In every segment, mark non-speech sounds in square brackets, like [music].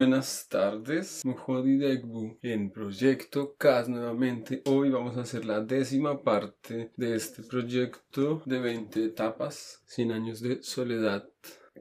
Buenas tardes, Mujodi Degbu en Proyecto CAS nuevamente. Hoy vamos a hacer la décima parte de este proyecto de 20 etapas, 100 años de soledad.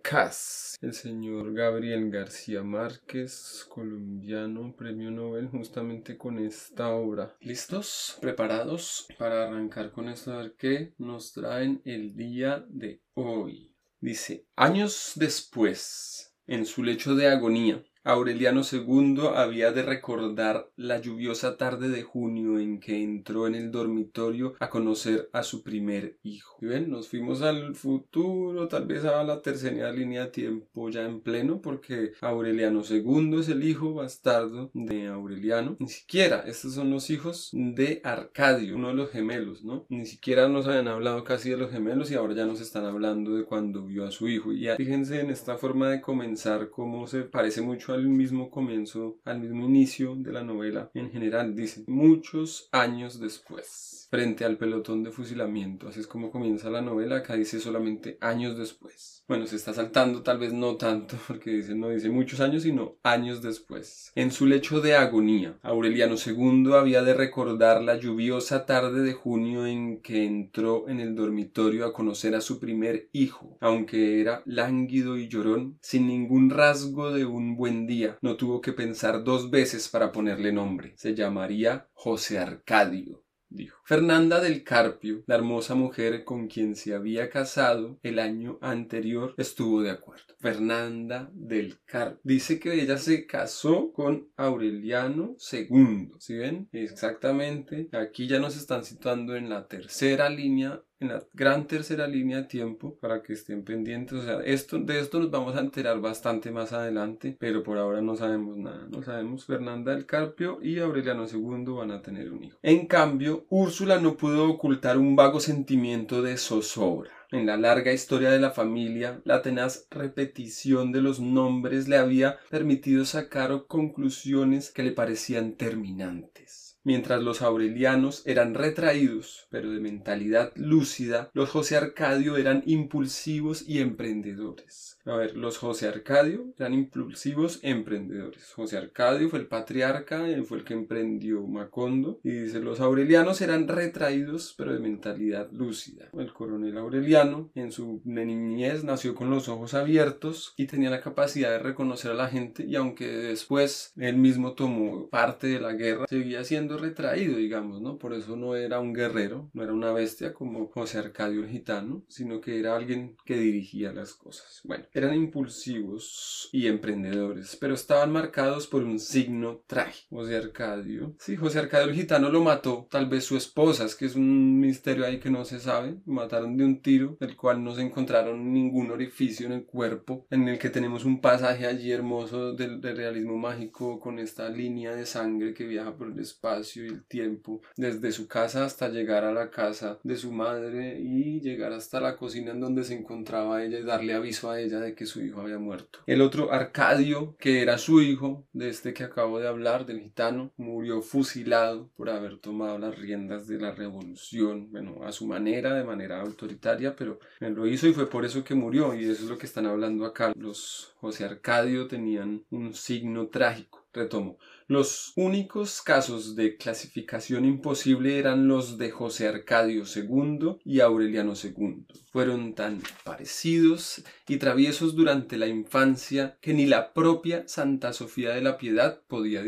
CAS, el señor Gabriel García Márquez, colombiano, premio Nobel, justamente con esta obra. ¿Listos? ¿Preparados para arrancar con esto? A ver qué nos traen el día de hoy. Dice, años después, en su lecho de agonía, Aureliano II había de recordar la lluviosa tarde de junio en que entró en el dormitorio a conocer a su primer hijo. ¿Y ven? Nos fuimos al futuro, tal vez a la tercera línea de tiempo ya en pleno, porque Aureliano II es el hijo bastardo de Aureliano. Ni siquiera, estos son los hijos de Arcadio, uno de los gemelos, ¿no? Ni siquiera nos habían hablado casi de los gemelos y ahora ya nos están hablando de cuando vio a su hijo. Y fíjense en esta forma de comenzar cómo se parece mucho a al mismo comienzo, al mismo inicio de la novela en general. Dice, muchos años después, frente al pelotón de fusilamiento. Así es como comienza la novela. Acá dice solamente años después. Bueno, se está saltando, tal vez no tanto, [laughs] porque dice, no dice muchos años, sino años después. En su lecho de agonía, Aureliano II había de recordar la lluviosa tarde de junio en que entró en el dormitorio a conocer a su primer hijo, aunque era lánguido y llorón, sin ningún rasgo de un buen día. No tuvo que pensar dos veces para ponerle nombre. Se llamaría José Arcadio dijo. Fernanda del Carpio, la hermosa mujer con quien se había casado el año anterior, estuvo de acuerdo. Fernanda del Carpio. Dice que ella se casó con Aureliano II. ¿Sí ven? Exactamente. Aquí ya nos están situando en la tercera línea en la gran tercera línea de tiempo para que estén pendientes. O sea, esto, de esto nos vamos a enterar bastante más adelante, pero por ahora no sabemos nada. No sabemos. Fernanda del Carpio y Aureliano II van a tener un hijo. En cambio, Úrsula no pudo ocultar un vago sentimiento de zozobra. En la larga historia de la familia, la tenaz repetición de los nombres le había permitido sacar conclusiones que le parecían terminantes. Mientras los aurelianos eran retraídos, pero de mentalidad lúcida, los José Arcadio eran impulsivos y emprendedores. A ver, los José Arcadio eran impulsivos emprendedores. José Arcadio fue el patriarca, él fue el que emprendió Macondo. Y dice, los aurelianos eran retraídos, pero de mentalidad lúcida. El coronel aureliano, en su niñez, nació con los ojos abiertos y tenía la capacidad de reconocer a la gente. Y aunque después él mismo tomó parte de la guerra, seguía siendo retraído, digamos, ¿no? Por eso no era un guerrero, no era una bestia como José Arcadio el gitano, sino que era alguien que dirigía las cosas. Bueno, eran impulsivos y emprendedores, pero estaban marcados por un signo trágico. José Arcadio, sí, José Arcadio el gitano lo mató, tal vez su esposa, es que es un misterio ahí que no se sabe, mataron de un tiro, del cual no se encontraron ningún orificio en el cuerpo, en el que tenemos un pasaje allí hermoso del, del realismo mágico con esta línea de sangre que viaja por el espacio y el tiempo, desde su casa hasta llegar a la casa de su madre y llegar hasta la cocina en donde se encontraba ella y darle aviso a ella de que su hijo había muerto. El otro, Arcadio, que era su hijo, de este que acabo de hablar, del gitano, murió fusilado por haber tomado las riendas de la revolución, bueno, a su manera, de manera autoritaria, pero lo hizo y fue por eso que murió, y eso es lo que están hablando acá. Los José Arcadio tenían un signo trágico. Retomo. Los únicos casos de clasificación imposible eran los de José Arcadio II y Aureliano II. Fueron tan parecidos y traviesos durante la infancia que ni la propia Santa Sofía de la Piedad podía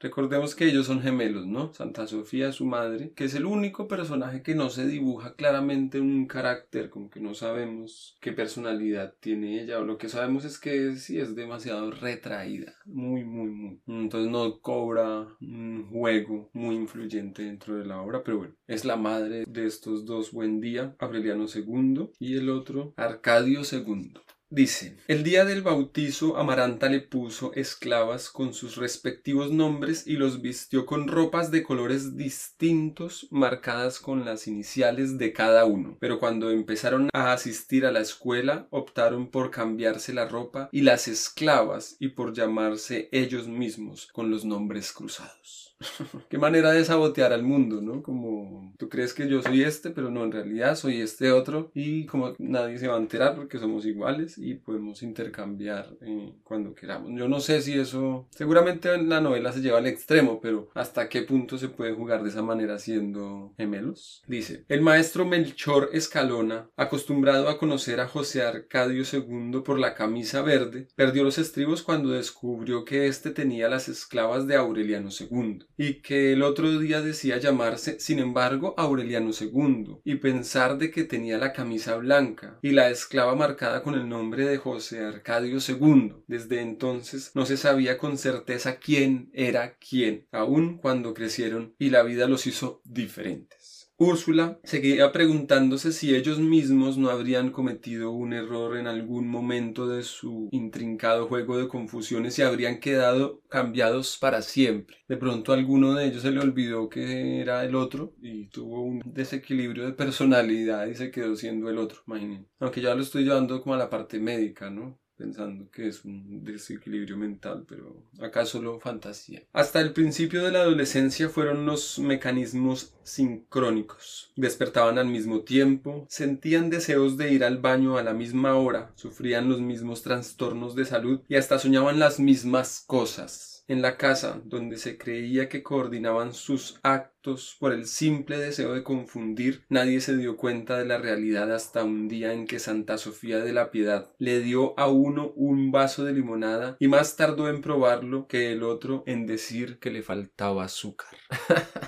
Recordemos que ellos son gemelos, ¿no? Santa Sofía, su madre, que es el único personaje que no se dibuja claramente un carácter, como que no sabemos qué personalidad tiene ella, o lo que sabemos es que sí es demasiado retraída, muy, muy, muy. Entonces no cobra un juego muy influyente dentro de la obra, pero bueno, es la madre de estos dos buen día, Aureliano II y el otro Arcadio II. Dice, el día del bautizo Amaranta le puso esclavas con sus respectivos nombres y los vistió con ropas de colores distintos marcadas con las iniciales de cada uno. Pero cuando empezaron a asistir a la escuela optaron por cambiarse la ropa y las esclavas y por llamarse ellos mismos con los nombres cruzados. [laughs] Qué manera de sabotear al mundo, ¿no? Como tú crees que yo soy este, pero no, en realidad soy este otro y como nadie se va a enterar porque somos iguales y podemos intercambiar eh, cuando queramos. Yo no sé si eso, seguramente en la novela se lleva al extremo, pero hasta qué punto se puede jugar de esa manera siendo gemelos. Dice, el maestro Melchor Escalona, acostumbrado a conocer a José Arcadio II por la camisa verde, perdió los estribos cuando descubrió que éste tenía las esclavas de Aureliano II y que el otro día decía llamarse, sin embargo, Aureliano II y pensar de que tenía la camisa blanca y la esclava marcada con el nombre de José Arcadio II. Desde entonces no se sabía con certeza quién era quién, aun cuando crecieron y la vida los hizo diferentes. Úrsula seguía preguntándose si ellos mismos no habrían cometido un error en algún momento de su intrincado juego de confusiones y habrían quedado cambiados para siempre. De pronto a alguno de ellos se le olvidó que era el otro y tuvo un desequilibrio de personalidad y se quedó siendo el otro, imagínense. Aunque ya lo estoy llevando como a la parte médica, ¿no? Pensando que es un desequilibrio mental, pero acá solo fantasía. Hasta el principio de la adolescencia fueron los mecanismos sincrónicos. Despertaban al mismo tiempo, sentían deseos de ir al baño a la misma hora, sufrían los mismos trastornos de salud y hasta soñaban las mismas cosas en la casa, donde se creía que coordinaban sus actos por el simple deseo de confundir, nadie se dio cuenta de la realidad hasta un día en que Santa Sofía de la Piedad le dio a uno un vaso de limonada y más tardó en probarlo que el otro en decir que le faltaba azúcar. [laughs]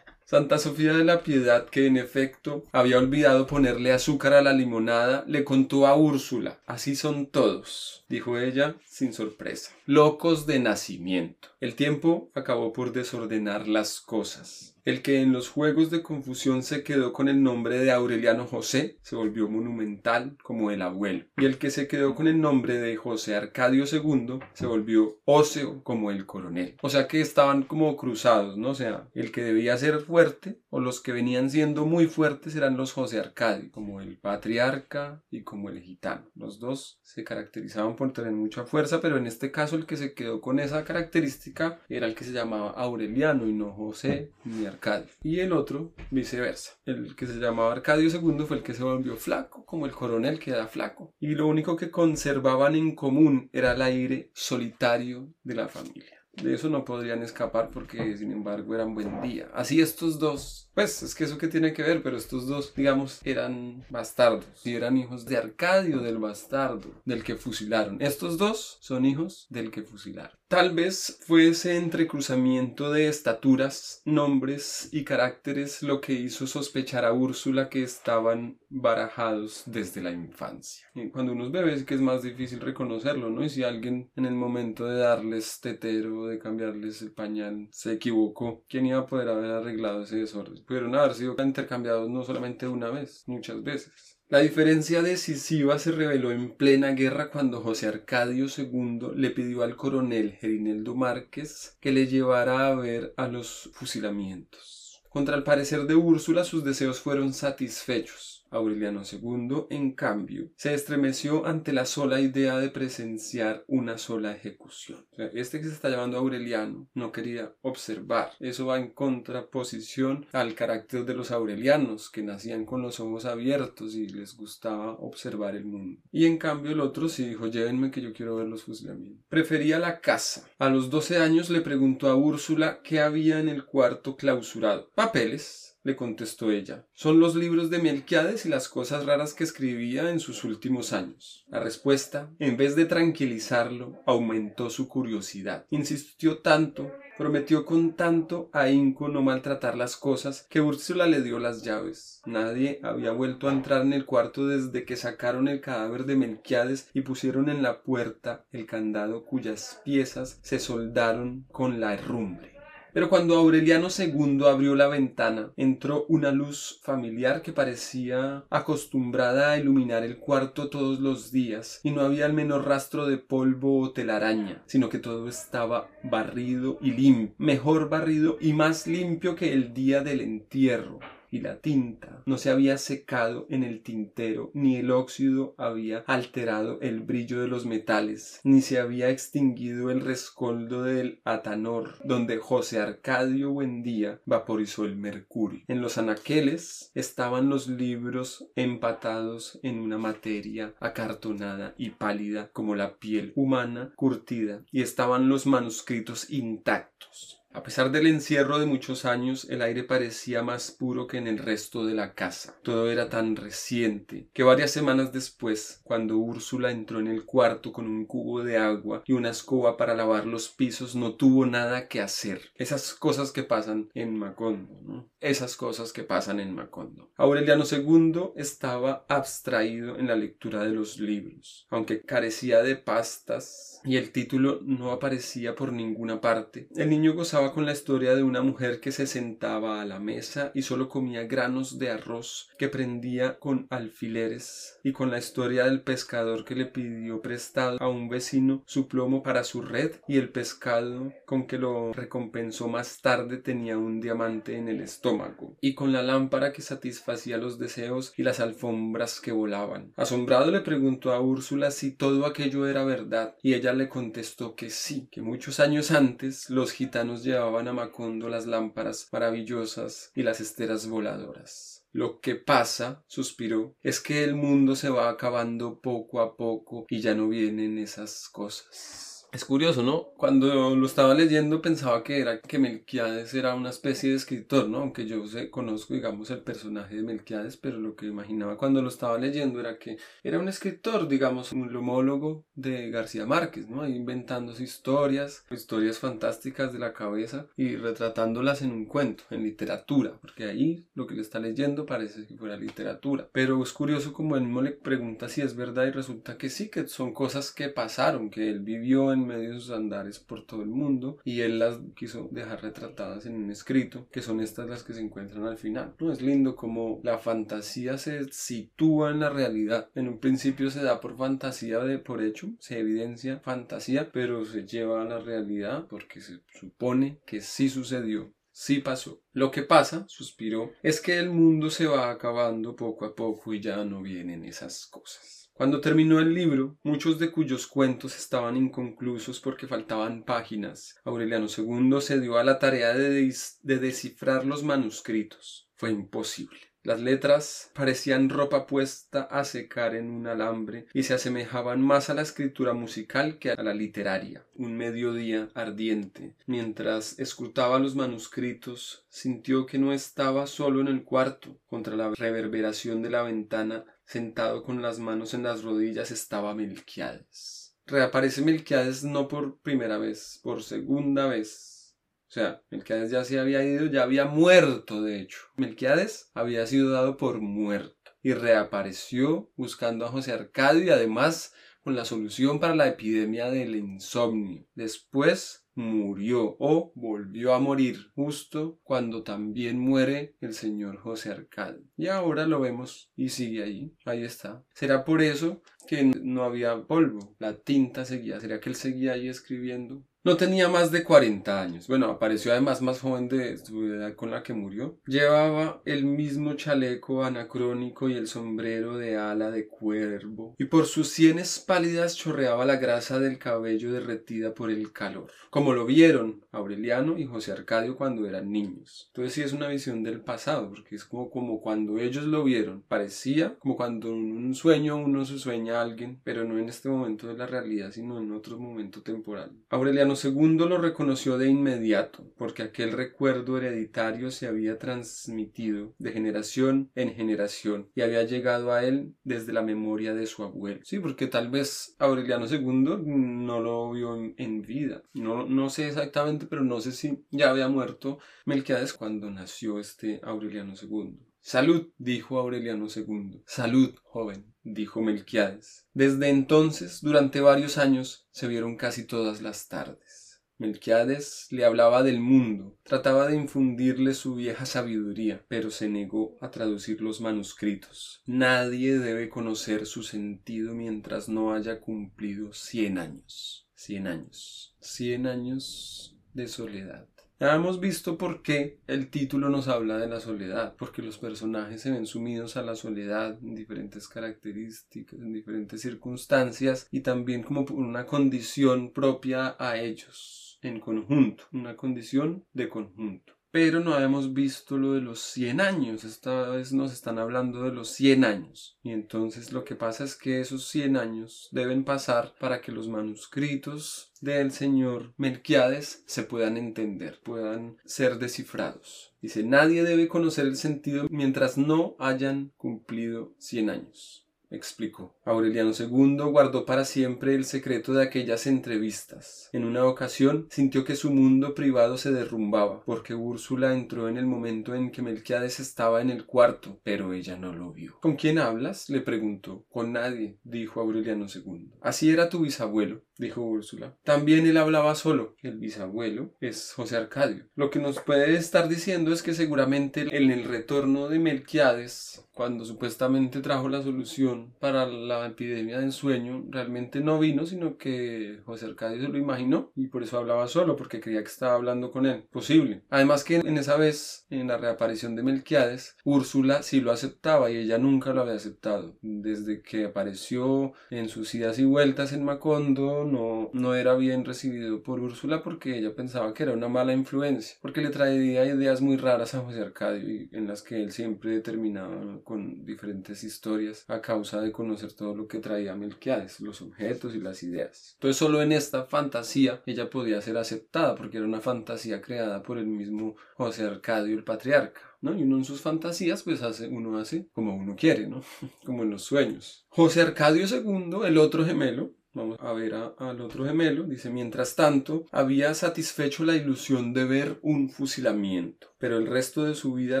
Santa Sofía de la Piedad, que en efecto había olvidado ponerle azúcar a la limonada, le contó a Úrsula. Así son todos, dijo ella sin sorpresa. Locos de nacimiento. El tiempo acabó por desordenar las cosas. El que en los juegos de confusión se quedó con el nombre de Aureliano José se volvió monumental como el abuelo, y el que se quedó con el nombre de José Arcadio II se volvió óseo como el coronel. O sea que estaban como cruzados, ¿no? O sea, el que debía ser fuerte o los que venían siendo muy fuertes eran los José Arcadio, como el patriarca y como el gitano. Los dos se caracterizaban por tener mucha fuerza, pero en este caso el que se quedó con esa característica era el que se llamaba Aureliano y no José ni Arcadio. Y el otro, viceversa. El que se llamaba Arcadio II fue el que se volvió flaco, como el coronel que era flaco. Y lo único que conservaban en común era el aire solitario de la familia. De eso no podrían escapar porque, sin embargo, eran buen día. Así estos dos, pues es que eso que tiene que ver, pero estos dos, digamos, eran bastardos. Y eran hijos de Arcadio, del bastardo, del que fusilaron. Estos dos son hijos del que fusilaron. Tal vez fue ese entrecruzamiento de estaturas, nombres y caracteres lo que hizo sospechar a Úrsula que estaban barajados desde la infancia. Y cuando uno es bebé es que es más difícil reconocerlo, ¿no? Y si alguien en el momento de darles tetero, de cambiarles el pañal, se equivocó, ¿quién iba a poder haber arreglado ese desorden? Pudieron haber sido intercambiados no solamente una vez, muchas veces. La diferencia decisiva se reveló en plena guerra cuando José Arcadio II le pidió al coronel Gerineldo Márquez que le llevara a ver a los fusilamientos. Contra el parecer de Úrsula sus deseos fueron satisfechos. Aureliano II, en cambio, se estremeció ante la sola idea de presenciar una sola ejecución. este que se está llamando Aureliano no quería observar. Eso va en contraposición al carácter de los aurelianos, que nacían con los ojos abiertos y les gustaba observar el mundo. Y en cambio el otro sí dijo, llévenme que yo quiero ver los fusilamientos. Prefería la casa. A los 12 años le preguntó a Úrsula qué había en el cuarto clausurado. Papeles, le contestó ella. Son los libros de Melquiades y las cosas raras que escribía en sus últimos años. La respuesta, en vez de tranquilizarlo, aumentó su curiosidad. Insistió tanto, prometió con tanto ahínco no maltratar las cosas, que Úrsula le dio las llaves. Nadie había vuelto a entrar en el cuarto desde que sacaron el cadáver de Melquiades y pusieron en la puerta el candado cuyas piezas se soldaron con la herrumbre. Pero cuando Aureliano II abrió la ventana, entró una luz familiar que parecía acostumbrada a iluminar el cuarto todos los días, y no había el menor rastro de polvo o telaraña, sino que todo estaba barrido y limpio, mejor barrido y más limpio que el día del entierro y la tinta no se había secado en el tintero, ni el óxido había alterado el brillo de los metales, ni se había extinguido el rescoldo del atanor, donde José Arcadio Buendía vaporizó el mercurio. En los anaqueles estaban los libros empatados en una materia acartonada y pálida como la piel humana curtida, y estaban los manuscritos intactos. A pesar del encierro de muchos años, el aire parecía más puro que en el resto de la casa. Todo era tan reciente que varias semanas después, cuando Úrsula entró en el cuarto con un cubo de agua y una escoba para lavar los pisos, no tuvo nada que hacer. Esas cosas que pasan en Macondo. Esas cosas que pasan en Macondo. Aureliano II estaba abstraído en la lectura de los libros, aunque carecía de pastas y el título no aparecía por ninguna parte. El niño gozaba con la historia de una mujer que se sentaba a la mesa y solo comía granos de arroz que prendía con alfileres y con la historia del pescador que le pidió prestado a un vecino su plomo para su red y el pescado con que lo recompensó más tarde tenía un diamante en el estómago y con la lámpara que satisfacía los deseos y las alfombras que volaban. Asombrado le preguntó a Úrsula si todo aquello era verdad y ella le contestó que sí, que muchos años antes los gitanos llevaban a Macondo las lámparas maravillosas y las esteras voladoras. Lo que pasa, suspiró, es que el mundo se va acabando poco a poco y ya no vienen esas cosas. Es curioso, ¿no? Cuando lo estaba leyendo pensaba que era que Melquiades era una especie de escritor, ¿no? Aunque yo sé, conozco, digamos, el personaje de Melquiades, pero lo que imaginaba cuando lo estaba leyendo era que era un escritor, digamos, un homólogo de García Márquez, ¿no? Inventándose historias, historias fantásticas de la cabeza y retratándolas en un cuento, en literatura, porque ahí lo que le está leyendo parece que fuera literatura. Pero es curioso como él mismo le pregunta si es verdad y resulta que sí, que son cosas que pasaron, que él vivió en medio de sus andares por todo el mundo y él las quiso dejar retratadas en un escrito, que son estas las que se encuentran al final. ¿no? Es lindo como la fantasía se sitúa en la realidad. En un principio se da por fantasía de por hecho, se evidencia fantasía, pero se lleva a la realidad porque se supone que sí sucedió. Sí pasó. Lo que pasa, suspiró, es que el mundo se va acabando poco a poco y ya no vienen esas cosas. Cuando terminó el libro, muchos de cuyos cuentos estaban inconclusos porque faltaban páginas, Aureliano II se dio a la tarea de, de, descifrar los manuscritos. Fue imposible. Las letras parecían ropa puesta a secar en un alambre y se asemejaban más a la escritura musical que a la literaria. Un mediodía ardiente. Mientras escrutaba los manuscritos, sintió que no estaba solo en el cuarto. Contra la reverberación de la ventana Sentado con las manos en las rodillas estaba Melquiades. Reaparece Melquiades no por primera vez, por segunda vez. O sea, Melquiades ya se había ido, ya había muerto, de hecho. Melquiades había sido dado por muerto y reapareció buscando a José Arcadio y además con la solución para la epidemia del insomnio. Después murió o volvió a morir justo cuando también muere el señor José Arcadio. Y ahora lo vemos y sigue ahí, ahí está. ¿Será por eso que no había polvo? La tinta seguía, ¿será que él seguía ahí escribiendo? No tenía más de 40 años. Bueno, apareció además más joven de su edad con la que murió. Llevaba el mismo chaleco anacrónico y el sombrero de ala de cuervo. Y por sus sienes pálidas chorreaba la grasa del cabello derretida por el calor. Como lo vieron Aureliano y José Arcadio cuando eran niños. Entonces sí es una visión del pasado, porque es como, cuando ellos lo vieron. Parecía como cuando en un sueño uno se sueña a alguien, pero no en este momento de la realidad, sino en otro momento temporal. Aureliano segundo lo reconoció de inmediato, porque aquel recuerdo hereditario se había transmitido de generación en generación y había llegado a él desde la memoria de su abuelo. Sí, porque tal vez Aureliano II no lo vio en, vida. No, no sé exactamente, pero no sé si ya había muerto Melquiades cuando nació este Aureliano II. Salud, dijo Aureliano II. Salud, joven, dijo Melquiades. Desde entonces, durante varios años, se vieron casi todas las tardes. Melquiades le hablaba del mundo, trataba de infundirle su vieja sabiduría, pero se negó a traducir los manuscritos. Nadie debe conocer su sentido mientras no haya cumplido cien años. Cien años. Cien años de soledad. Ya hemos visto por qué el título nos habla de la soledad, porque los personajes se ven sumidos a la soledad en diferentes características, en diferentes circunstancias y también como una condición propia a ellos en conjunto, una condición de conjunto pero no habíamos visto lo de los 100 años. Esta vez nos están hablando de los 100 años. Y entonces lo que pasa es que esos 100 años deben pasar para que los manuscritos del señor Melquiades se puedan entender, puedan ser descifrados. Dice, nadie debe conocer el sentido mientras no hayan cumplido 100 años explicó. Aureliano II guardó para siempre el secreto de aquellas entrevistas. En una ocasión sintió que su mundo privado se derrumbaba, porque Úrsula entró en el momento en que Melquiades estaba en el cuarto, pero ella no lo vio. ¿Con quién hablas? le preguntó. Con nadie, dijo Aureliano II. Así era tu bisabuelo, dijo Úrsula. También él hablaba solo. El bisabuelo es José Arcadio. Lo que nos puede estar diciendo es que seguramente en el retorno de Melquiades, cuando supuestamente trajo la solución para la epidemia de ensueño, realmente no vino, sino que José Arcadio se lo imaginó y por eso hablaba solo, porque creía que estaba hablando con él. Posible. Además que en esa vez, en la reaparición de Melquiades, Úrsula sí lo aceptaba y ella nunca lo había aceptado. Desde que apareció en sus idas y vueltas en Macondo, no, no era bien recibido por Úrsula porque ella pensaba que era una mala influencia, porque le traía ideas muy raras a José Arcadio y en las que él siempre terminaba con diferentes historias a causa de conocer todo lo que traía Melquiades, los objetos y las ideas. Entonces solo en esta fantasía ella podía ser aceptada porque era una fantasía creada por el mismo José Arcadio el patriarca. ¿no? Y uno en sus fantasías, pues hace, uno hace como uno quiere, ¿no? [laughs] como en los sueños. José Arcadio II, el otro gemelo, Vamos a ver al otro gemelo. Dice, mientras tanto, había satisfecho la ilusión de ver un fusilamiento, pero el resto de su vida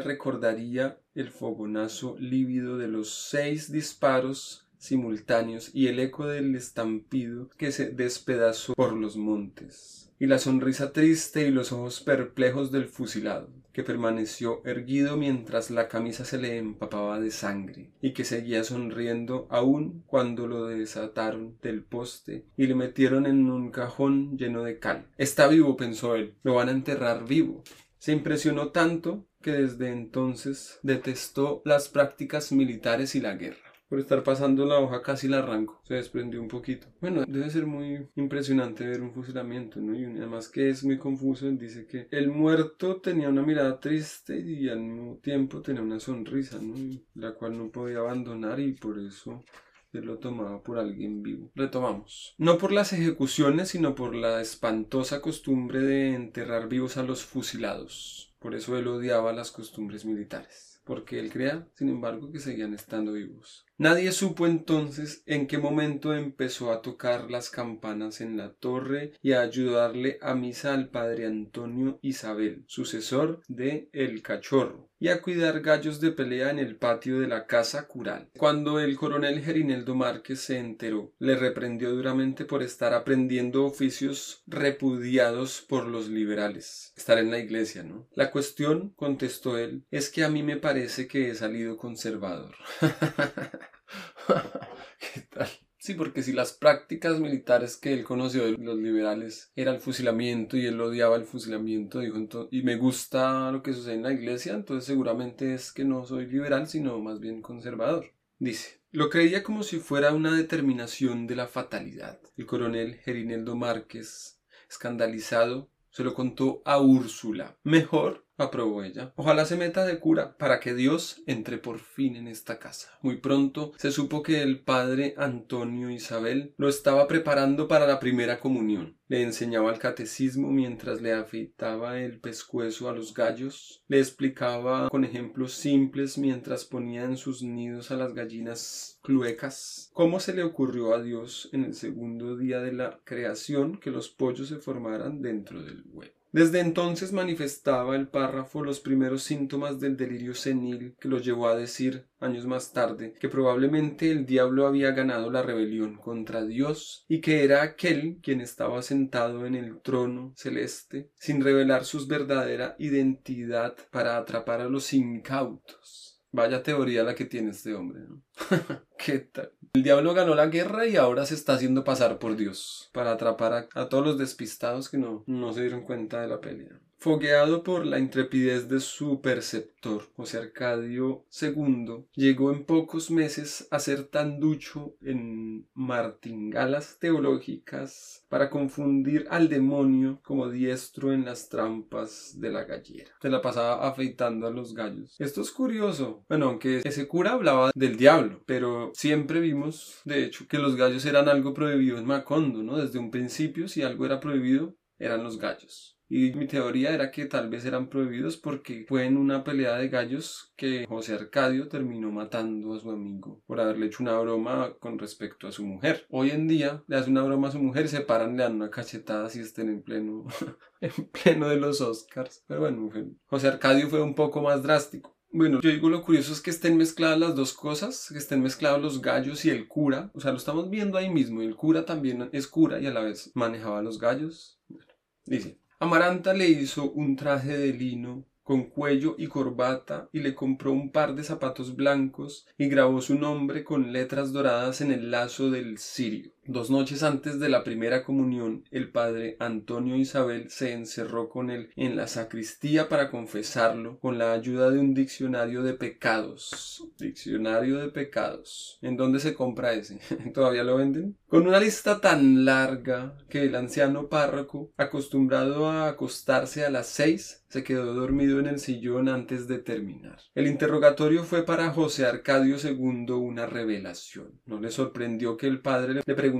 recordaría el fogonazo lívido de los seis disparos simultáneos y el eco del estampido que se despedazó por los montes, y la sonrisa triste y los ojos perplejos del fusilado que permaneció erguido mientras la camisa se le empapaba de sangre, y que seguía sonriendo aún cuando lo desataron del poste y le metieron en un cajón lleno de cal. Está vivo, pensó él, lo van a enterrar vivo. Se impresionó tanto que desde entonces detestó las prácticas militares y la guerra por estar pasando la hoja casi la arranco, se desprendió un poquito. Bueno, debe ser muy impresionante ver un fusilamiento, ¿no? Y además que es muy confuso, dice que el muerto tenía una mirada triste y al mismo tiempo tenía una sonrisa, ¿no? La cual no podía abandonar y por eso él lo tomaba por alguien vivo. Retomamos. No por las ejecuciones, sino por la espantosa costumbre de enterrar vivos a los fusilados. Por eso él odiaba las costumbres militares porque él crea, sin embargo, que seguían estando vivos. Nadie supo entonces en qué momento empezó a tocar las campanas en la torre y a ayudarle a misa al padre Antonio Isabel, sucesor de El Cachorro, y a cuidar gallos de pelea en el patio de la casa cural. Cuando el coronel Gerineldo Márquez se enteró, le reprendió duramente por estar aprendiendo oficios repudiados por los liberales. Estar en la iglesia, ¿no? La cuestión, contestó él, es que a mí me parece que he salido conservador. [laughs] [laughs] ¿Qué tal? Sí, porque si las prácticas militares que él conoció de los liberales era el fusilamiento y él odiaba el fusilamiento, dijo y me gusta lo que sucede en la iglesia, entonces seguramente es que no soy liberal, sino más bien conservador. Dice, lo creía como si fuera una determinación de la fatalidad. El coronel Gerineldo Márquez, escandalizado, se lo contó a Úrsula. Mejor aprobó ella. Ojalá se meta de cura para que Dios entre por fin en esta casa. Muy pronto se supo que el padre Antonio Isabel lo estaba preparando para la primera comunión. Le enseñaba el catecismo mientras le afeitaba el pescuezo a los gallos, le explicaba con ejemplos simples mientras ponía en sus nidos a las gallinas cluecas cómo se le ocurrió a Dios en el segundo día de la creación que los pollos se formaran dentro del huevo. Desde entonces manifestaba el párrafo los primeros síntomas del delirio senil que lo llevó a decir, años más tarde, que probablemente el diablo había ganado la rebelión contra Dios y que era aquel quien estaba sentado en el trono celeste sin revelar su verdadera identidad para atrapar a los incautos. Vaya teoría la que tiene este hombre. [laughs] ¿Qué tal? El diablo ganó la guerra y ahora se está haciendo pasar por Dios para atrapar a, todos los despistados que no, no se dieron cuenta de la pelea. Fogueado por la intrepidez de su perceptor, José Arcadio II, llegó en pocos meses a ser tan ducho en martingalas teológicas para confundir al demonio como diestro en las trampas de la gallera. Se la pasaba afeitando a los gallos. Esto es curioso. Bueno, aunque ese cura hablaba del diablo, pero siempre vimos, de hecho, que los gallos eran algo prohibido en Macondo, ¿no? Desde un principio, si algo era prohibido, eran los gallos. Y mi teoría era que tal vez eran prohibidos porque fue en una pelea de gallos que José Arcadio terminó matando a su amigo por haberle hecho una broma con respecto a su mujer. Hoy en día le hace una broma a su mujer y se paran, le dan una cachetada si estén en pleno, [laughs] en pleno de los Oscars. Pero bueno, José Arcadio fue un poco más drástico. Bueno, yo digo lo curioso es que estén mezcladas las dos cosas, que estén mezclados los gallos y el cura. O sea, lo estamos viendo ahí mismo. El cura también es cura y a la vez manejaba los gallos. Dice. Amaranta le hizo un traje de lino con cuello y corbata y le compró un par de zapatos blancos y grabó su nombre con letras doradas en el lazo del cirio. Dos noches antes de la primera comunión, el padre Antonio Isabel se encerró con él en la sacristía para confesarlo con la ayuda de un diccionario de pecados. Diccionario de pecados. ¿En dónde se compra ese? [laughs] ¿Todavía lo venden? Con una lista tan larga que el anciano párroco, acostumbrado a acostarse a las seis, se quedó dormido en el sillón antes de terminar. El interrogatorio fue para José Arcadio II una revelación. No le sorprendió que el padre le preguntara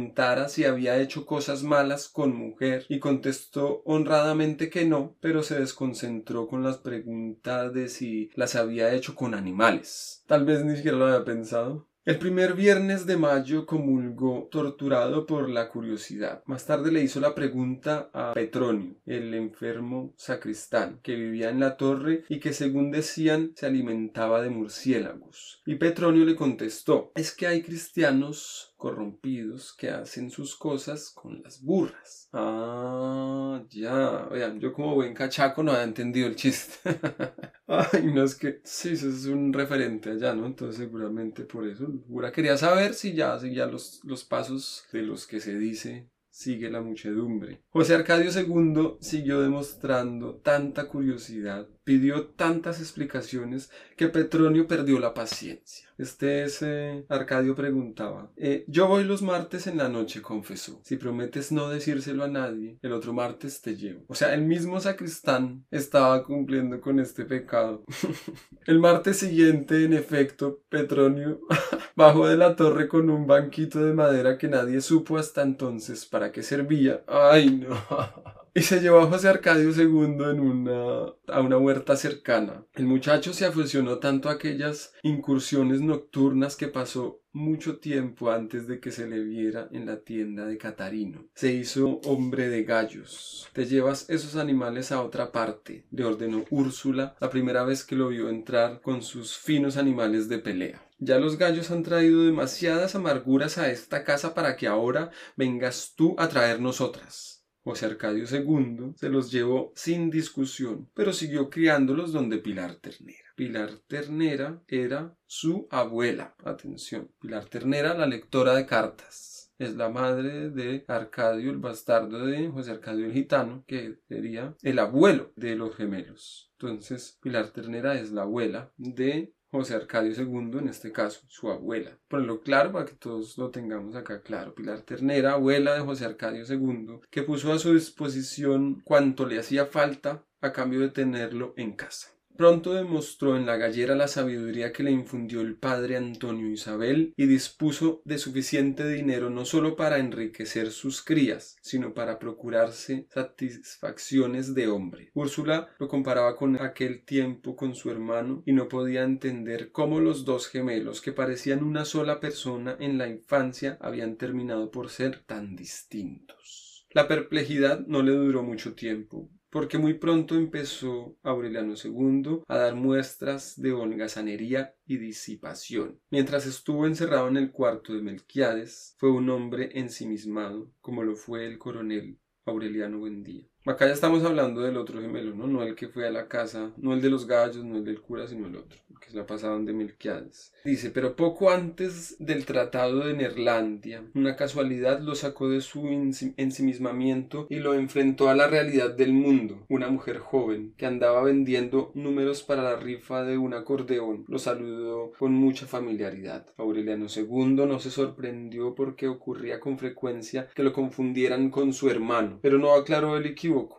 si había hecho cosas malas con mujer y contestó honradamente que no, pero se desconcentró con las preguntas de si las había hecho con animales. Tal vez ni siquiera lo había pensado. El primer viernes de mayo comulgó torturado por la curiosidad. Más tarde le hizo la pregunta a Petronio, el enfermo sacristán, que vivía en la torre y que según decían se alimentaba de murciélagos. Y Petronio le contestó, es que hay cristianos corrompidos que hacen sus cosas con las burras. Ah, ya. Vean, yo como buen cachaco no había entendido el chiste. [laughs] Ay, no es que. Sí, eso es un referente allá, ¿no? Entonces, seguramente por eso. Gura quería saber si ya seguía los, los pasos de los que se dice sigue la muchedumbre. José Arcadio II siguió demostrando tanta curiosidad, pidió tantas explicaciones que Petronio perdió la paciencia. Este ese Arcadio preguntaba, eh, yo voy los martes en la noche, confesó. Si prometes no decírselo a nadie, el otro martes te llevo. O sea, el mismo sacristán estaba cumpliendo con este pecado. [laughs] el martes siguiente, en efecto, Petronio [laughs] bajó de la torre con un banquito de madera que nadie supo hasta entonces para qué servía. Ay, no. [laughs] y se llevó a José Arcadio II en una, a una huerta cercana. El muchacho se aficionó tanto a aquellas incursiones nocturnas que pasó mucho tiempo antes de que se le viera en la tienda de Catarino. Se hizo hombre de gallos. Te llevas esos animales a otra parte, le ordenó Úrsula la primera vez que lo vio entrar con sus finos animales de pelea. Ya los gallos han traído demasiadas amarguras a esta casa para que ahora vengas tú a traernos otras. José Arcadio II se los llevó sin discusión, pero siguió criándolos donde Pilar Ternera. Pilar Ternera era su abuela. Atención, Pilar Ternera, la lectora de cartas. Es la madre de Arcadio, el bastardo de José Arcadio el Gitano, que sería el abuelo de los gemelos. Entonces, Pilar Ternera es la abuela de José Arcadio II, en este caso, su abuela. Ponlo claro para que todos lo tengamos acá claro. Pilar Ternera, abuela de José Arcadio II, que puso a su disposición cuanto le hacía falta a cambio de tenerlo en casa. Pronto demostró en la gallera la sabiduría que le infundió el padre Antonio Isabel y dispuso de suficiente dinero no solo para enriquecer sus crías, sino para procurarse satisfacciones de hombre. Úrsula lo comparaba con aquel tiempo con su hermano y no podía entender cómo los dos gemelos que parecían una sola persona en la infancia habían terminado por ser tan distintos. La perplejidad no le duró mucho tiempo porque muy pronto empezó Aureliano II a dar muestras de holgazanería y disipación. Mientras estuvo encerrado en el cuarto de Melquiades, fue un hombre ensimismado, como lo fue el coronel Aureliano Buendía. Acá ya estamos hablando del otro gemelo, ¿no? No el que fue a la casa, no el de los gallos, no el del cura, sino el otro, que se la pasaban de Melquiades. Dice, pero poco antes del tratado de Nerlandia, una casualidad lo sacó de su ensimismamiento y lo enfrentó a la realidad del mundo. Una mujer joven que andaba vendiendo números para la rifa de un acordeón lo saludó con mucha familiaridad. Aureliano II no se sorprendió porque ocurría con frecuencia que lo confundieran con su hermano, pero no aclaró el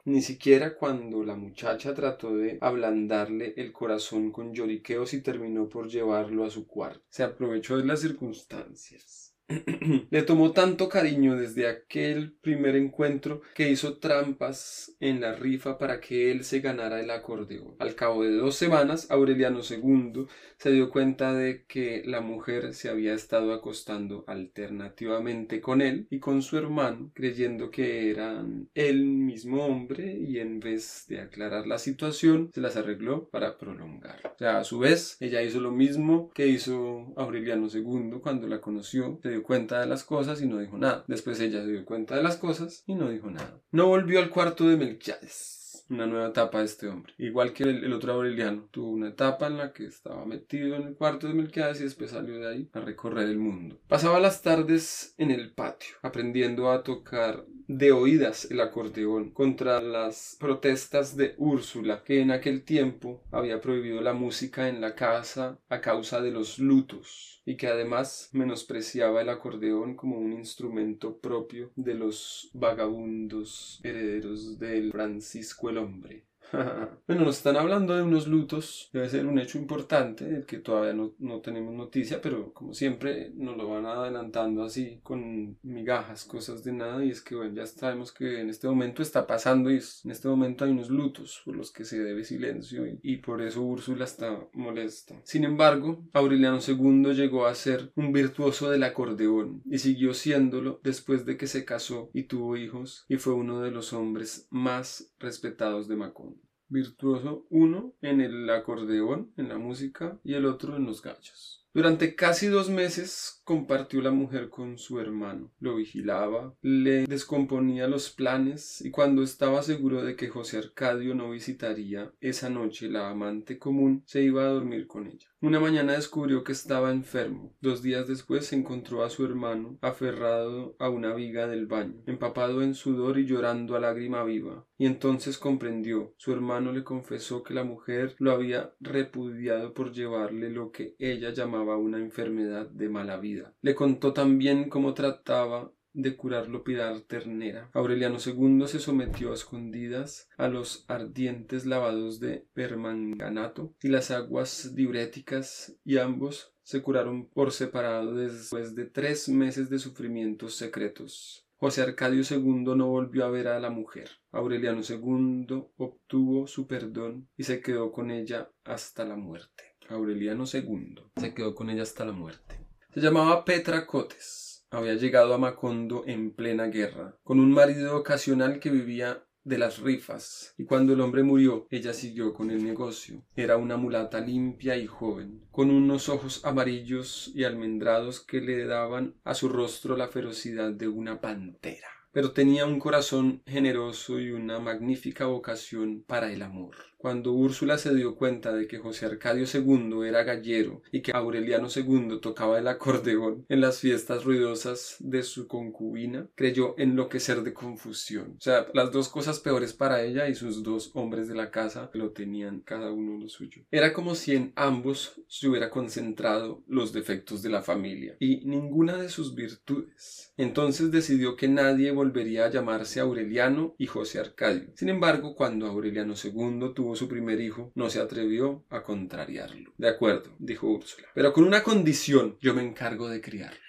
ni siquiera cuando la muchacha trató de ablandarle el corazón con lloriqueos y terminó por llevarlo a su cuarto. Se aprovechó de las circunstancias. [clears throat] Le tomó tanto cariño desde aquel primer encuentro que hizo trampas en la rifa para que él se ganara el acordeón. Al cabo de dos semanas, Aureliano II se dio cuenta de que la mujer se había estado acostando alternativamente con él y con su hermano, creyendo que eran el mismo hombre y en vez de aclarar la situación, se las arregló para prolongar. O sea, a su vez, ella hizo lo mismo que hizo Aureliano II cuando la conoció dio cuenta de las cosas y no dijo nada. Después ella se dio cuenta de las cosas y no dijo nada. No volvió al cuarto de Melquiades una nueva etapa de este hombre. Igual que el, otro Aureliano, tuvo una etapa en la que estaba metido en el cuarto de Melquiades y después salió de ahí a recorrer el mundo. Pasaba las tardes en el patio, aprendiendo a tocar de oídas el acordeón contra las protestas de Úrsula, que en aquel tiempo había prohibido la música en la casa a causa de los lutos y que además menospreciaba el acordeón como un instrumento propio de los vagabundos herederos del Francisco el Hombre. [laughs] bueno, nos están hablando de unos lutos, debe ser un hecho importante del que todavía no, no, tenemos noticia, pero como siempre nos lo van adelantando así con migajas, cosas de nada, y es que bueno, ya sabemos que en este momento está pasando y en este momento hay unos lutos por los que se debe silencio y, y por eso Úrsula está molesta. Sin embargo, Aureliano II llegó a ser un virtuoso del acordeón y siguió siéndolo después de que se casó y tuvo hijos y fue uno de los hombres más respetados de Macón virtuoso, uno en el acordeón, en la música, y el otro en los gallos. Durante casi dos meses compartió la mujer con su hermano, lo vigilaba, le descomponía los planes y cuando estaba seguro de que José Arcadio no visitaría esa noche la amante común, se iba a dormir con ella. Una mañana descubrió que estaba enfermo. Dos días después encontró a su hermano aferrado a una viga del baño, empapado en sudor y llorando a lágrima viva. Y entonces comprendió. Su hermano le confesó que la mujer lo había repudiado por llevarle lo que ella llamaba una enfermedad de mala vida. Le contó también cómo trataba de curarlo Pilar Ternera. Aureliano II se sometió a escondidas a los ardientes lavados de permanganato y las aguas diuréticas y ambos se curaron por separado después de tres meses de sufrimientos secretos. José Arcadio II no volvió a ver a la mujer. Aureliano II obtuvo su perdón y se quedó con ella hasta la muerte. Aureliano II se quedó con ella hasta la muerte. Se llamaba Petra Cotes había llegado a Macondo en plena guerra, con un marido ocasional que vivía de las rifas, y cuando el hombre murió, ella siguió con el negocio. Era una mulata limpia y joven, con unos ojos amarillos y almendrados que le daban a su rostro la ferocidad de una pantera pero tenía un corazón generoso y una magnífica vocación para el amor. Cuando Úrsula se dio cuenta de que José Arcadio II era gallero y que Aureliano II tocaba el acordeón en las fiestas ruidosas de su concubina, creyó enloquecer de confusión. O sea, las dos cosas peores para ella y sus dos hombres de la casa lo tenían cada uno lo suyo. Era como si en ambos se hubiera concentrado los defectos de la familia y ninguna de sus virtudes. Entonces decidió que nadie volvería a llamarse Aureliano y José Arcadio. Sin embargo, cuando Aureliano II tuvo su primer hijo, no se atrevió a contrariarlo. De acuerdo, dijo Úrsula, pero con una condición, yo me encargo de criarlo.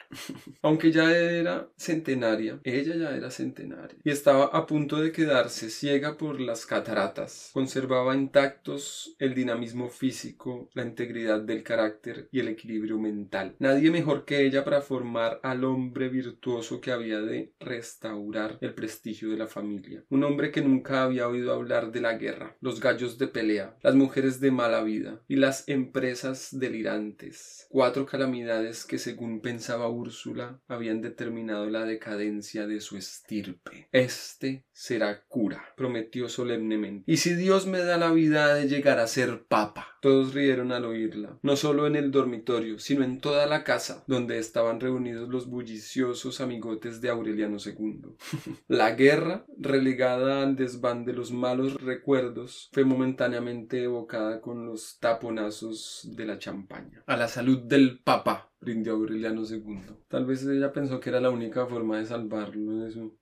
Aunque ya era centenaria, ella ya era centenaria y estaba a punto de quedarse ciega por las cataratas. Conservaba intactos el dinamismo físico, la integridad del carácter y el equilibrio mental. Nadie mejor que ella para formar al hombre virtuoso que había de restaurar el prestigio de la familia. Un hombre que nunca había oído hablar de la guerra, los gallos de pelea, las mujeres de mala vida y las empresas delirantes. Cuatro calamidades que según pensaba Úrsula habían determinado la decadencia de su estirpe. Este será cura, prometió solemnemente. Y si Dios me da la vida de llegar a ser papa. Todos rieron al oírla, no solo en el dormitorio, sino en toda la casa, donde estaban reunidos los bulliciosos amigotes de Aureliano II. [laughs] la guerra, relegada al desván de los malos recuerdos, fue momentáneamente evocada con los taponazos de la champaña. A la salud del papa, rindió Aureliano II. Tal vez ella pensó que era la única forma de salvarlo de su.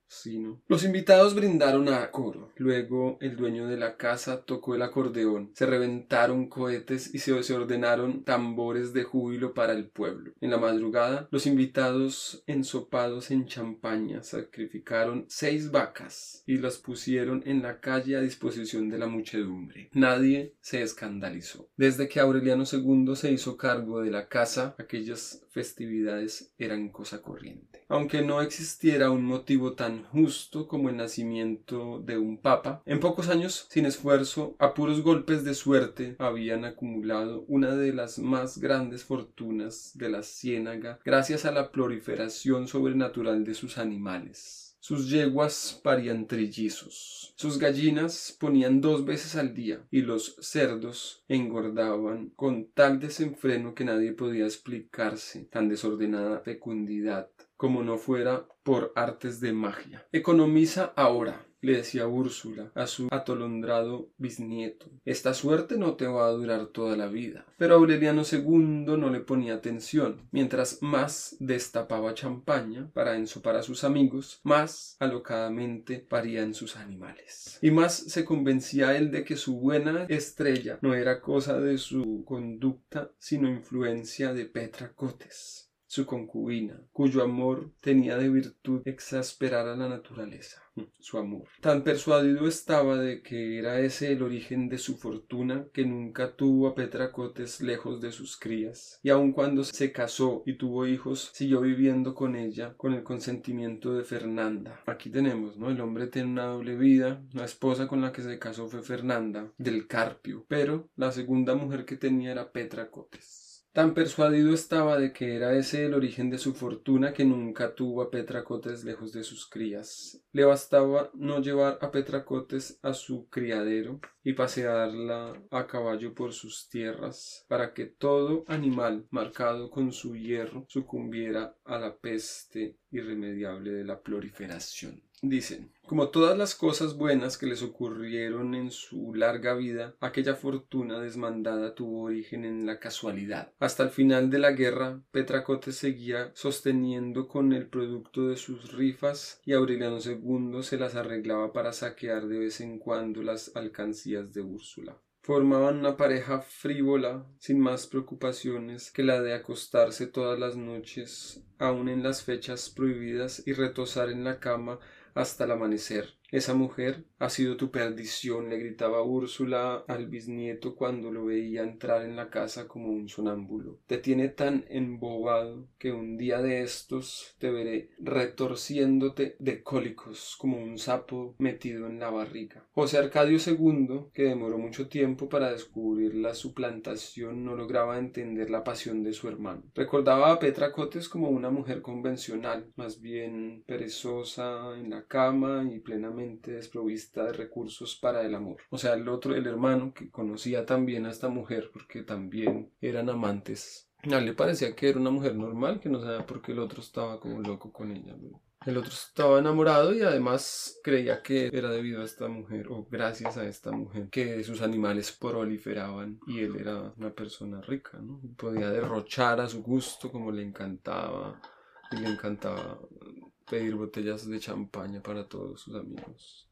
Los invitados brindaron a coro. Luego el dueño de la casa tocó el acordeón. Se reventaron cohetes y se ordenaron tambores de júbilo para el pueblo. En la madrugada, los invitados ensopados en champaña sacrificaron seis vacas y las pusieron en la calle a disposición de la muchedumbre. Nadie se escandalizó. Desde que Aureliano II se hizo cargo de la casa, aquellas festividades eran cosa corriente. Aunque no existiera un motivo tan justo como el de un papa, en pocos años, sin esfuerzo, a puros golpes de suerte, habían acumulado una de las más grandes fortunas de la ciénaga gracias a la proliferación sobrenatural de sus animales. Sus yeguas parían trillizos, sus gallinas ponían dos veces al día y los cerdos engordaban con tal desenfreno que nadie podía explicarse tan desordenada fecundidad como no fuera por artes de magia. Economiza ahora, le decía Úrsula a su atolondrado bisnieto. Esta suerte no te va a durar toda la vida. Pero Aureliano II no le ponía atención. Mientras más destapaba champaña para ensopar a sus amigos, más alocadamente parían sus animales. Y más se convencía él de que su buena estrella no era cosa de su conducta, sino influencia de Petra Cotes su concubina, cuyo amor tenía de virtud exasperar a la naturaleza, [laughs] su amor. Tan persuadido estaba de que era ese el origen de su fortuna que nunca tuvo a Petracotes lejos de sus crías, y aun cuando se casó y tuvo hijos, siguió viviendo con ella con el consentimiento de Fernanda. Aquí tenemos, ¿no? El hombre tiene una doble vida, la esposa con la que se casó fue Fernanda, del Carpio, pero la segunda mujer que tenía era Petracotes. Tan persuadido estaba de que era ese el origen de su fortuna que nunca tuvo a Petracotes lejos de sus crías. Le bastaba no llevar a Petracotes a su criadero y pasearla a caballo por sus tierras para que todo animal marcado con su hierro sucumbiera a la peste irremediable de la proliferación. Dicen, como todas las cosas buenas que les ocurrieron en su larga vida, aquella fortuna desmandada tuvo origen en la casualidad. Hasta el final de la guerra, Petracote seguía sosteniendo con el producto de sus rifas y Aureliano II se las arreglaba para saquear de vez en cuando las alcancías de Úrsula formaban una pareja frívola, sin más preocupaciones que la de acostarse todas las noches, aun en las fechas prohibidas, y retosar en la cama hasta el amanecer. Esa mujer ha sido tu perdición, le gritaba Úrsula al bisnieto cuando lo veía entrar en la casa como un sonámbulo. Te tiene tan embobado que un día de estos te veré retorciéndote de cólicos como un sapo metido en la barriga. José Arcadio II, que demoró mucho tiempo para descubrir la suplantación, no lograba entender la pasión de su hermano. Recordaba a Petra Cotes como una mujer convencional, más bien perezosa en la cama y plenamente desprovista de recursos para el amor. O sea, el otro, el hermano que conocía también a esta mujer porque también eran amantes. A le parecía que era una mujer normal, que no sabía por qué el otro estaba como loco con ella. El otro estaba enamorado y además creía que era debido a esta mujer o gracias a esta mujer que sus animales proliferaban y él era una persona rica, ¿no? Podía derrochar a su gusto como le encantaba y le encantaba pedir botellas de champaña para todos sus amigos.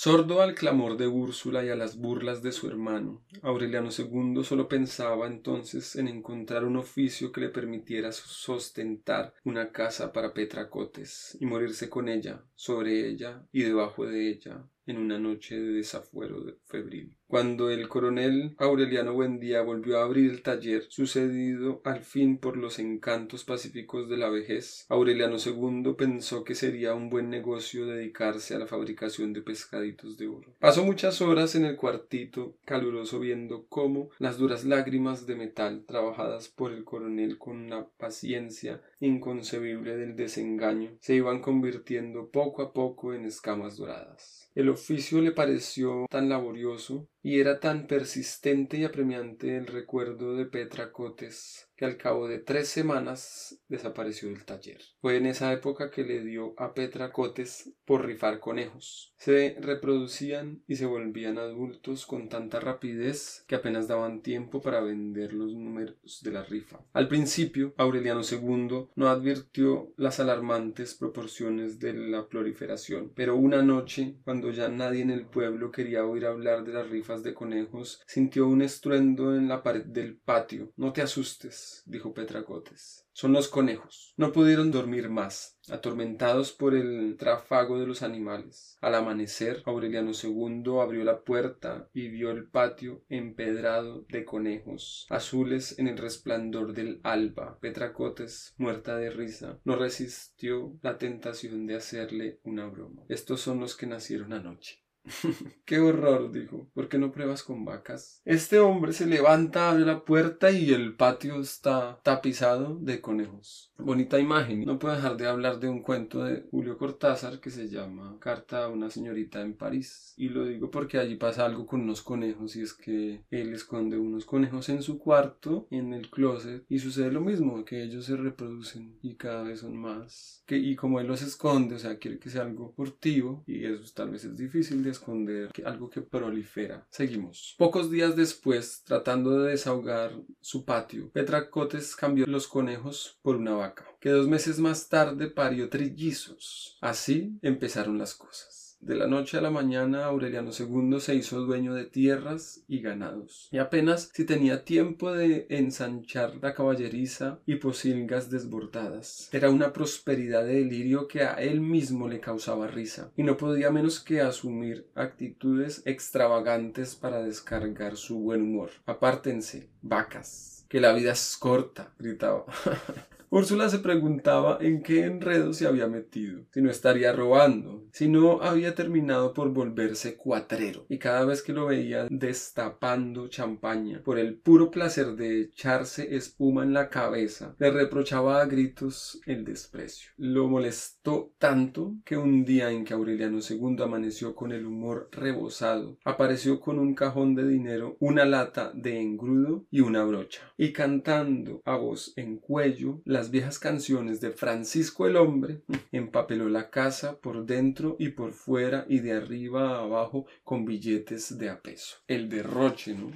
Sordo al clamor de Úrsula y a las burlas de su hermano, Aureliano II solo pensaba entonces en encontrar un oficio que le permitiera sostentar una casa para Petracotes y morirse con ella, sobre ella y debajo de ella, en una noche de desafuero febril. Cuando el coronel Aureliano Buendía volvió a abrir el taller, sucedido al fin por los encantos pacíficos de la vejez, Aureliano II pensó que sería un buen negocio dedicarse a la fabricación de pescaditos de oro. Pasó muchas horas en el cuartito caluroso viendo cómo las duras lágrimas de metal trabajadas por el coronel con la paciencia inconcebible del desengaño se iban convirtiendo poco a poco en escamas doradas. El oficio le pareció tan laborioso y era tan persistente y apremiante el recuerdo de Petra Cotes que al cabo de tres semanas desapareció del taller. Fue en esa época que le dio a Petra Cotes por rifar conejos. Se reproducían y se volvían adultos con tanta rapidez que apenas daban tiempo para vender los números de la rifa. Al principio, Aureliano II no advirtió las alarmantes proporciones de la proliferación, pero una noche, cuando ya nadie en el pueblo quería oír hablar de las rifas de conejos, sintió un estruendo en la pared del patio. No te asustes, dijo Petracotes. Son los conejos. No pudieron dormir más, atormentados por el tráfago de los animales. Al amanecer, Aureliano II abrió la puerta y vio el patio empedrado de conejos, azules en el resplandor del alba. Petracotes, muerta de risa, no resistió la tentación de hacerle una broma. Estos son los que nacieron anoche. [laughs] Qué horror, dijo. ¿Por qué no pruebas con vacas? Este hombre se levanta, abre la puerta y el patio está tapizado de conejos. Bonita imagen. No puedo dejar de hablar de un cuento de Julio Cortázar que se llama Carta a una señorita en París. Y lo digo porque allí pasa algo con unos conejos y es que él esconde unos conejos en su cuarto, en el closet, y sucede lo mismo, que ellos se reproducen y cada vez son más. Que, y como él los esconde, o sea, quiere que sea algo furtivo y eso tal vez es difícil de esconder algo que prolifera. Seguimos. Pocos días después, tratando de desahogar su patio, Petra Cotes cambió los conejos por una vaca, que dos meses más tarde parió trillizos. Así empezaron las cosas. De la noche a la mañana Aureliano II se hizo dueño de tierras y ganados, y apenas si tenía tiempo de ensanchar la caballeriza y posilgas desbordadas. Era una prosperidad de delirio que a él mismo le causaba risa, y no podía menos que asumir actitudes extravagantes para descargar su buen humor. Apártense, vacas, que la vida es corta, gritaba. [laughs] Úrsula se preguntaba en qué enredo se había metido, si no estaría robando, si no había terminado por volverse cuatrero, y cada vez que lo veía destapando champaña por el puro placer de echarse espuma en la cabeza, le reprochaba a gritos el desprecio. Lo molestó tanto que un día en que Aureliano II amaneció con el humor rebosado, apareció con un cajón de dinero, una lata de engrudo y una brocha, y cantando a voz en cuello las viejas canciones de Francisco el Hombre, empapeló la casa por dentro y por fuera y de arriba a abajo con billetes de a peso. El derroche, ¿no?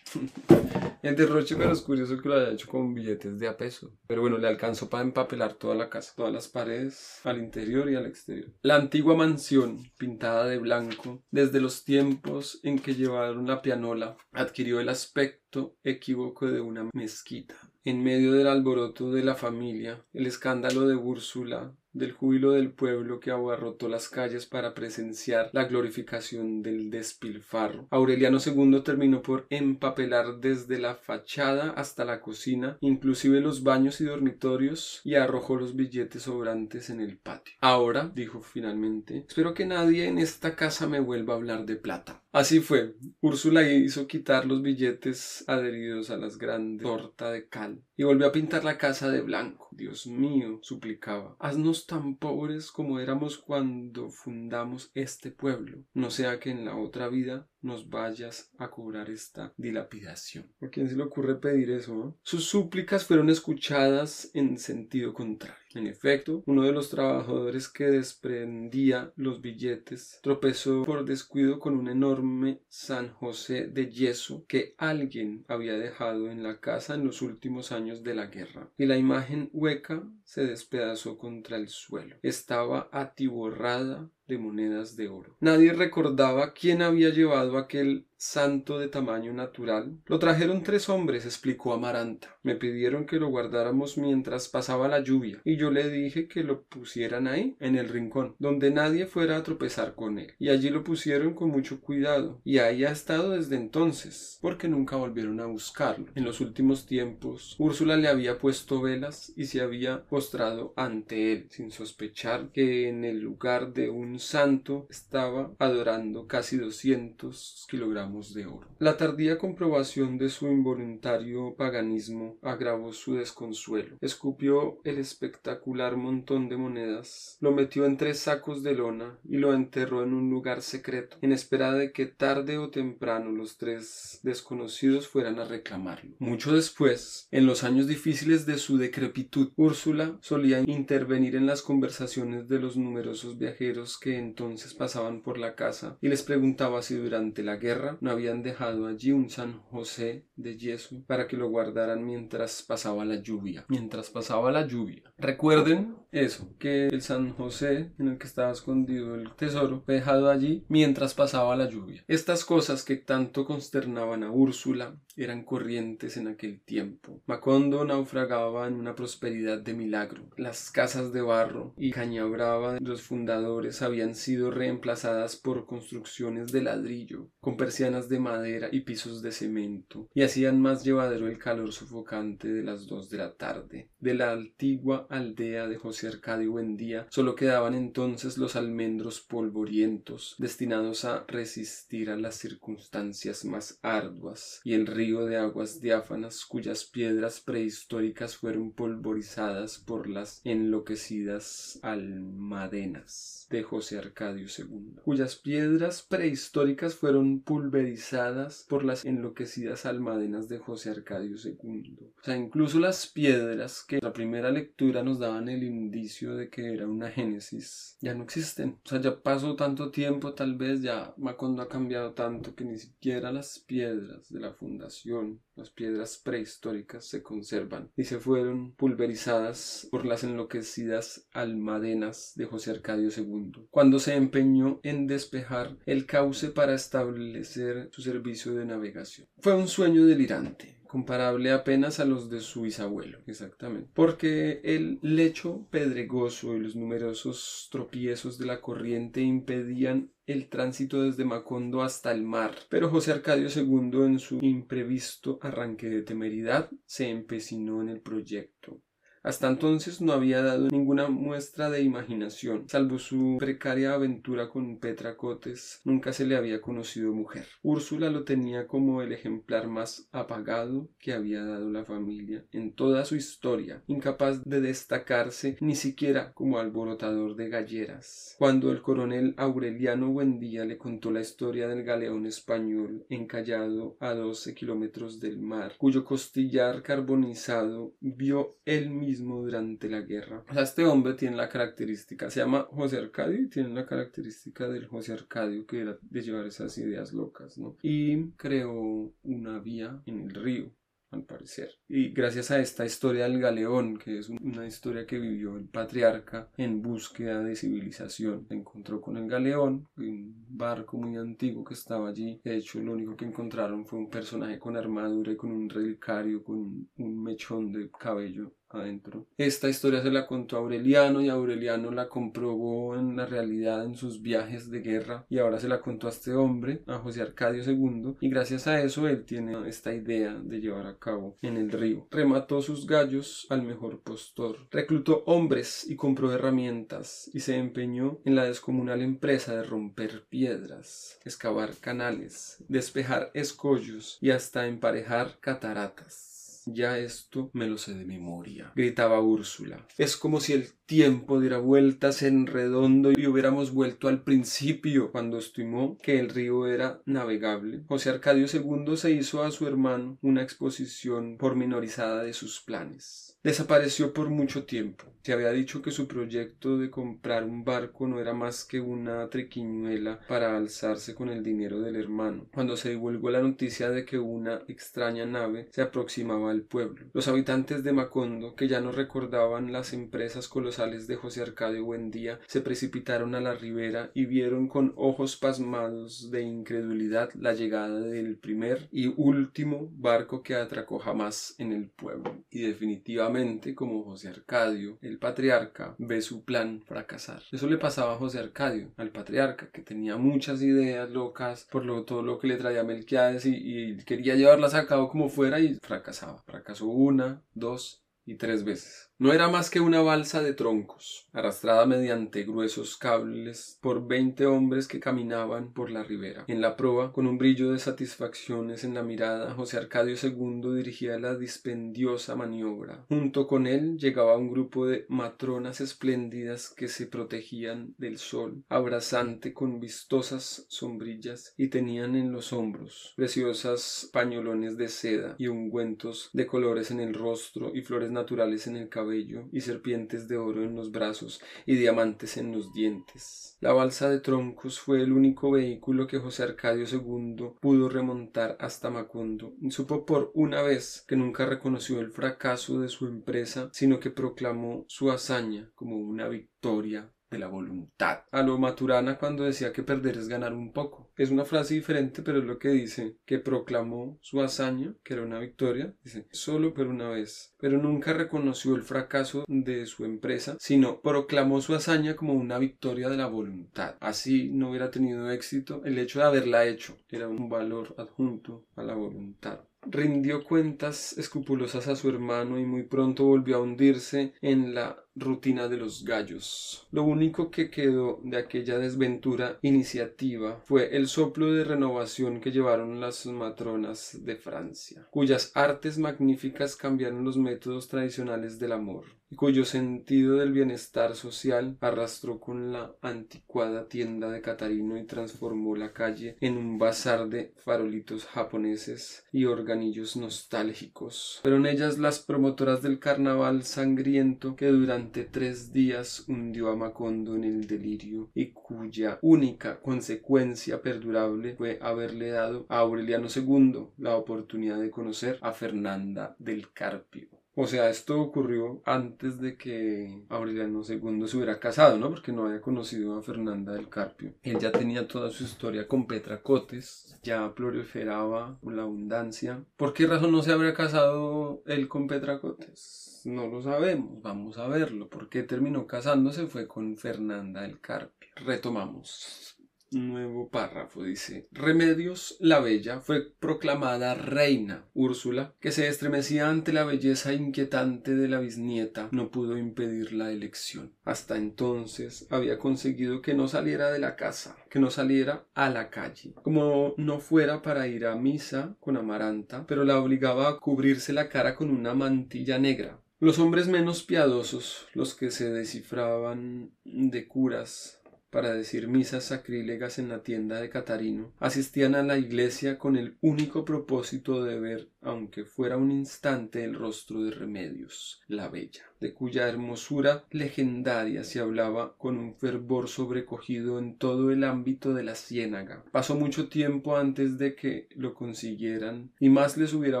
[laughs] el derroche, pero es curioso que lo haya hecho con billetes de a peso. Pero bueno, le alcanzó para empapelar toda la casa, todas las paredes, al interior y al exterior. La antigua mansión, pintada de blanco, desde los tiempos en que llevaron la pianola, adquirió el aspecto equívoco de una mezquita. En medio del alboroto de la familia, el escándalo de Úrsula, del júbilo del pueblo que abarrotó las calles para presenciar la glorificación del despilfarro. Aureliano II terminó por empapelar desde la fachada hasta la cocina, inclusive los baños y dormitorios, y arrojó los billetes sobrantes en el patio. Ahora, dijo finalmente, espero que nadie en esta casa me vuelva a hablar de plata. Así fue. Úrsula hizo quitar los billetes adheridos a las grandes torta de cal y volvió a pintar la casa de blanco. Dios mío, suplicaba, haznos tan pobres como éramos cuando fundamos este pueblo, no sea que en la otra vida nos vayas a cobrar esta dilapidación. ¿A quién se le ocurre pedir eso? Sus súplicas fueron escuchadas en sentido contrario. En efecto, uno de los trabajadores que desprendía los billetes tropezó por descuido con un enorme San José de yeso que alguien había dejado en la casa en los últimos años de la guerra, y la imagen hueca se despedazó contra el suelo. Estaba atiborrada de monedas de oro. Nadie recordaba quién había llevado aquel santo de tamaño natural? Lo trajeron tres hombres, explicó Amaranta. Me pidieron que lo guardáramos mientras pasaba la lluvia, y yo le dije que lo pusieran ahí, en el rincón, donde nadie fuera a tropezar con él. Y allí lo pusieron con mucho cuidado, y ahí ha estado desde entonces, porque nunca volvieron a buscarlo. En los últimos tiempos, Úrsula le había puesto velas y se había postrado ante él, sin sospechar que en el lugar de un santo estaba adorando casi doscientos kilogramos de oro. La tardía comprobación de su involuntario paganismo agravó su desconsuelo. Escupió el espectacular montón de monedas, lo metió en tres sacos de lona y lo enterró en un lugar secreto, en espera de que tarde o temprano los tres desconocidos fueran a reclamarlo. Mucho después, en los años difíciles de su decrepitud, Úrsula solía intervenir en las conversaciones de los numerosos viajeros que entonces pasaban por la casa y les preguntaba si durante la guerra no habían dejado allí un San José de yeso para que lo guardaran mientras pasaba la lluvia. Mientras pasaba la lluvia. Recuerden eso, que el San José en el que estaba escondido el tesoro fue dejado allí mientras pasaba la lluvia. Estas cosas que tanto consternaban a Úrsula eran corrientes en aquel tiempo. Macondo naufragaba en una prosperidad de milagro. Las casas de barro y caña brava de los fundadores habían sido reemplazadas por construcciones de ladrillo, con persianas de madera y pisos de cemento, y hacían más llevadero el calor sofocante de las dos de la tarde. De la antigua aldea de José Arcadio Buendía solo quedaban entonces los almendros polvorientos, destinados a resistir a las circunstancias más arduas, y el río de aguas diáfanas cuyas piedras prehistóricas fueron polvorizadas por las enloquecidas almadenas de José Arcadio II, cuyas piedras prehistóricas fueron pulverizadas por las enloquecidas almadenas de José Arcadio II. O sea, incluso las piedras la primera lectura nos daban el indicio de que era una génesis, ya no existen. O sea, ya pasó tanto tiempo, tal vez ya Macondo ha cambiado tanto que ni siquiera las piedras de la fundación, las piedras prehistóricas se conservan y se fueron pulverizadas por las enloquecidas almadenas de José Arcadio II, cuando se empeñó en despejar el cauce para establecer su servicio de navegación. Fue un sueño delirante, comparable apenas a los de su bisabuelo, exactamente, porque el lecho pedregoso y los numerosos tropiezos de la corriente impedían el tránsito desde Macondo hasta el mar, pero José Arcadio II en su imprevisto arranque de temeridad se empecinó en el proyecto. Hasta entonces no había dado ninguna muestra de imaginación, salvo su precaria aventura con Petra Cotes, nunca se le había conocido mujer. Úrsula lo tenía como el ejemplar más apagado que había dado la familia en toda su historia, incapaz de destacarse ni siquiera como alborotador de galleras. Cuando el coronel Aureliano Buendía le contó la historia del galeón español encallado a doce kilómetros del mar, cuyo costillar carbonizado vio él mismo durante la guerra. O sea, este hombre tiene la característica, se llama José Arcadio y tiene la característica del José Arcadio que era de llevar esas ideas locas, ¿no? Y creó una vía en el río al parecer. Y gracias a esta historia del galeón, que es una historia que vivió el patriarca en búsqueda de civilización, se encontró con el galeón, un barco muy antiguo que estaba allí. De hecho, lo único que encontraron fue un personaje con armadura y con un relicario, con un mechón de cabello adentro. Esta historia se la contó Aureliano y Aureliano la comprobó en la realidad en sus viajes de guerra y ahora se la contó a este hombre, a José Arcadio II, y gracias a eso él tiene esta idea de llevar a cabo en el río. Remató sus gallos al mejor postor, reclutó hombres y compró herramientas y se empeñó en la descomunal empresa de romper piedras, excavar canales, despejar escollos y hasta emparejar cataratas. Ya esto me lo sé de memoria, gritaba Úrsula. Es como si el tiempo diera vueltas en redondo y hubiéramos vuelto al principio, cuando estimó que el río era navegable. José Arcadio II se hizo a su hermano una exposición pormenorizada de sus planes. Desapareció por mucho tiempo. Se había dicho que su proyecto de comprar un barco no era más que una triquiñuela para alzarse con el dinero del hermano. Cuando se divulgó la noticia de que una extraña nave se aproximaba el pueblo. Los habitantes de Macondo, que ya no recordaban las empresas colosales de José Arcadio Buendía, se precipitaron a la ribera y vieron con ojos pasmados de incredulidad la llegada del primer y último barco que atracó jamás en el pueblo. Y definitivamente, como José Arcadio, el patriarca, ve su plan fracasar. Eso le pasaba a José Arcadio, al patriarca, que tenía muchas ideas locas por lo, todo lo que le traía Melquiades y, y quería llevarlas a cabo como fuera y fracasaba. Fracasó una, dos y tres veces. No era más que una balsa de troncos, arrastrada mediante gruesos cables por veinte hombres que caminaban por la ribera. En la proa, con un brillo de satisfacciones en la mirada, José Arcadio II dirigía la dispendiosa maniobra. Junto con él llegaba un grupo de matronas espléndidas que se protegían del sol, abrazante con vistosas sombrillas, y tenían en los hombros preciosas pañolones de seda y ungüentos de colores en el rostro y flores naturales en el cabello y serpientes de oro en los brazos y diamantes en los dientes. La balsa de troncos fue el único vehículo que José Arcadio II pudo remontar hasta Macondo. Supo por una vez que nunca reconoció el fracaso de su empresa, sino que proclamó su hazaña como una victoria de la voluntad. A lo Maturana cuando decía que perder es ganar un poco. Es una frase diferente, pero es lo que dice, que proclamó su hazaña, que era una victoria, dice, solo por una vez, pero nunca reconoció el fracaso de su empresa, sino proclamó su hazaña como una victoria de la voluntad. Así no hubiera tenido éxito el hecho de haberla hecho, era un valor adjunto a la voluntad rindió cuentas escrupulosas a su hermano y muy pronto volvió a hundirse en la rutina de los gallos. Lo único que quedó de aquella desventura iniciativa fue el soplo de renovación que llevaron las matronas de Francia, cuyas artes magníficas cambiaron los métodos tradicionales del amor y cuyo sentido del bienestar social arrastró con la anticuada tienda de Catarino y transformó la calle en un bazar de farolitos japoneses y organillos nostálgicos. Fueron ellas las promotoras del carnaval sangriento que durante tres días hundió a Macondo en el delirio y cuya única consecuencia perdurable fue haberle dado a Aureliano II la oportunidad de conocer a Fernanda del Carpio. O sea, esto ocurrió antes de que Aureliano II se hubiera casado, ¿no? Porque no había conocido a Fernanda del Carpio. Él ya tenía toda su historia con Petra Cotes, ya proliferaba la abundancia. ¿Por qué razón no se habría casado él con Petra Cotes? No lo sabemos, vamos a verlo. ¿Por qué terminó casándose? Fue con Fernanda del Carpio. Retomamos nuevo párrafo dice Remedios la Bella fue proclamada reina. Úrsula, que se estremecía ante la belleza inquietante de la bisnieta, no pudo impedir la elección. Hasta entonces había conseguido que no saliera de la casa, que no saliera a la calle, como no fuera para ir a misa con Amaranta, pero la obligaba a cubrirse la cara con una mantilla negra. Los hombres menos piadosos, los que se descifraban de curas, para decir misas sacrílegas en la tienda de Catarino, asistían a la iglesia con el único propósito de ver, aunque fuera un instante, el rostro de Remedios, la bella de cuya hermosura legendaria se hablaba con un fervor sobrecogido en todo el ámbito de la ciénaga. Pasó mucho tiempo antes de que lo consiguieran, y más les hubiera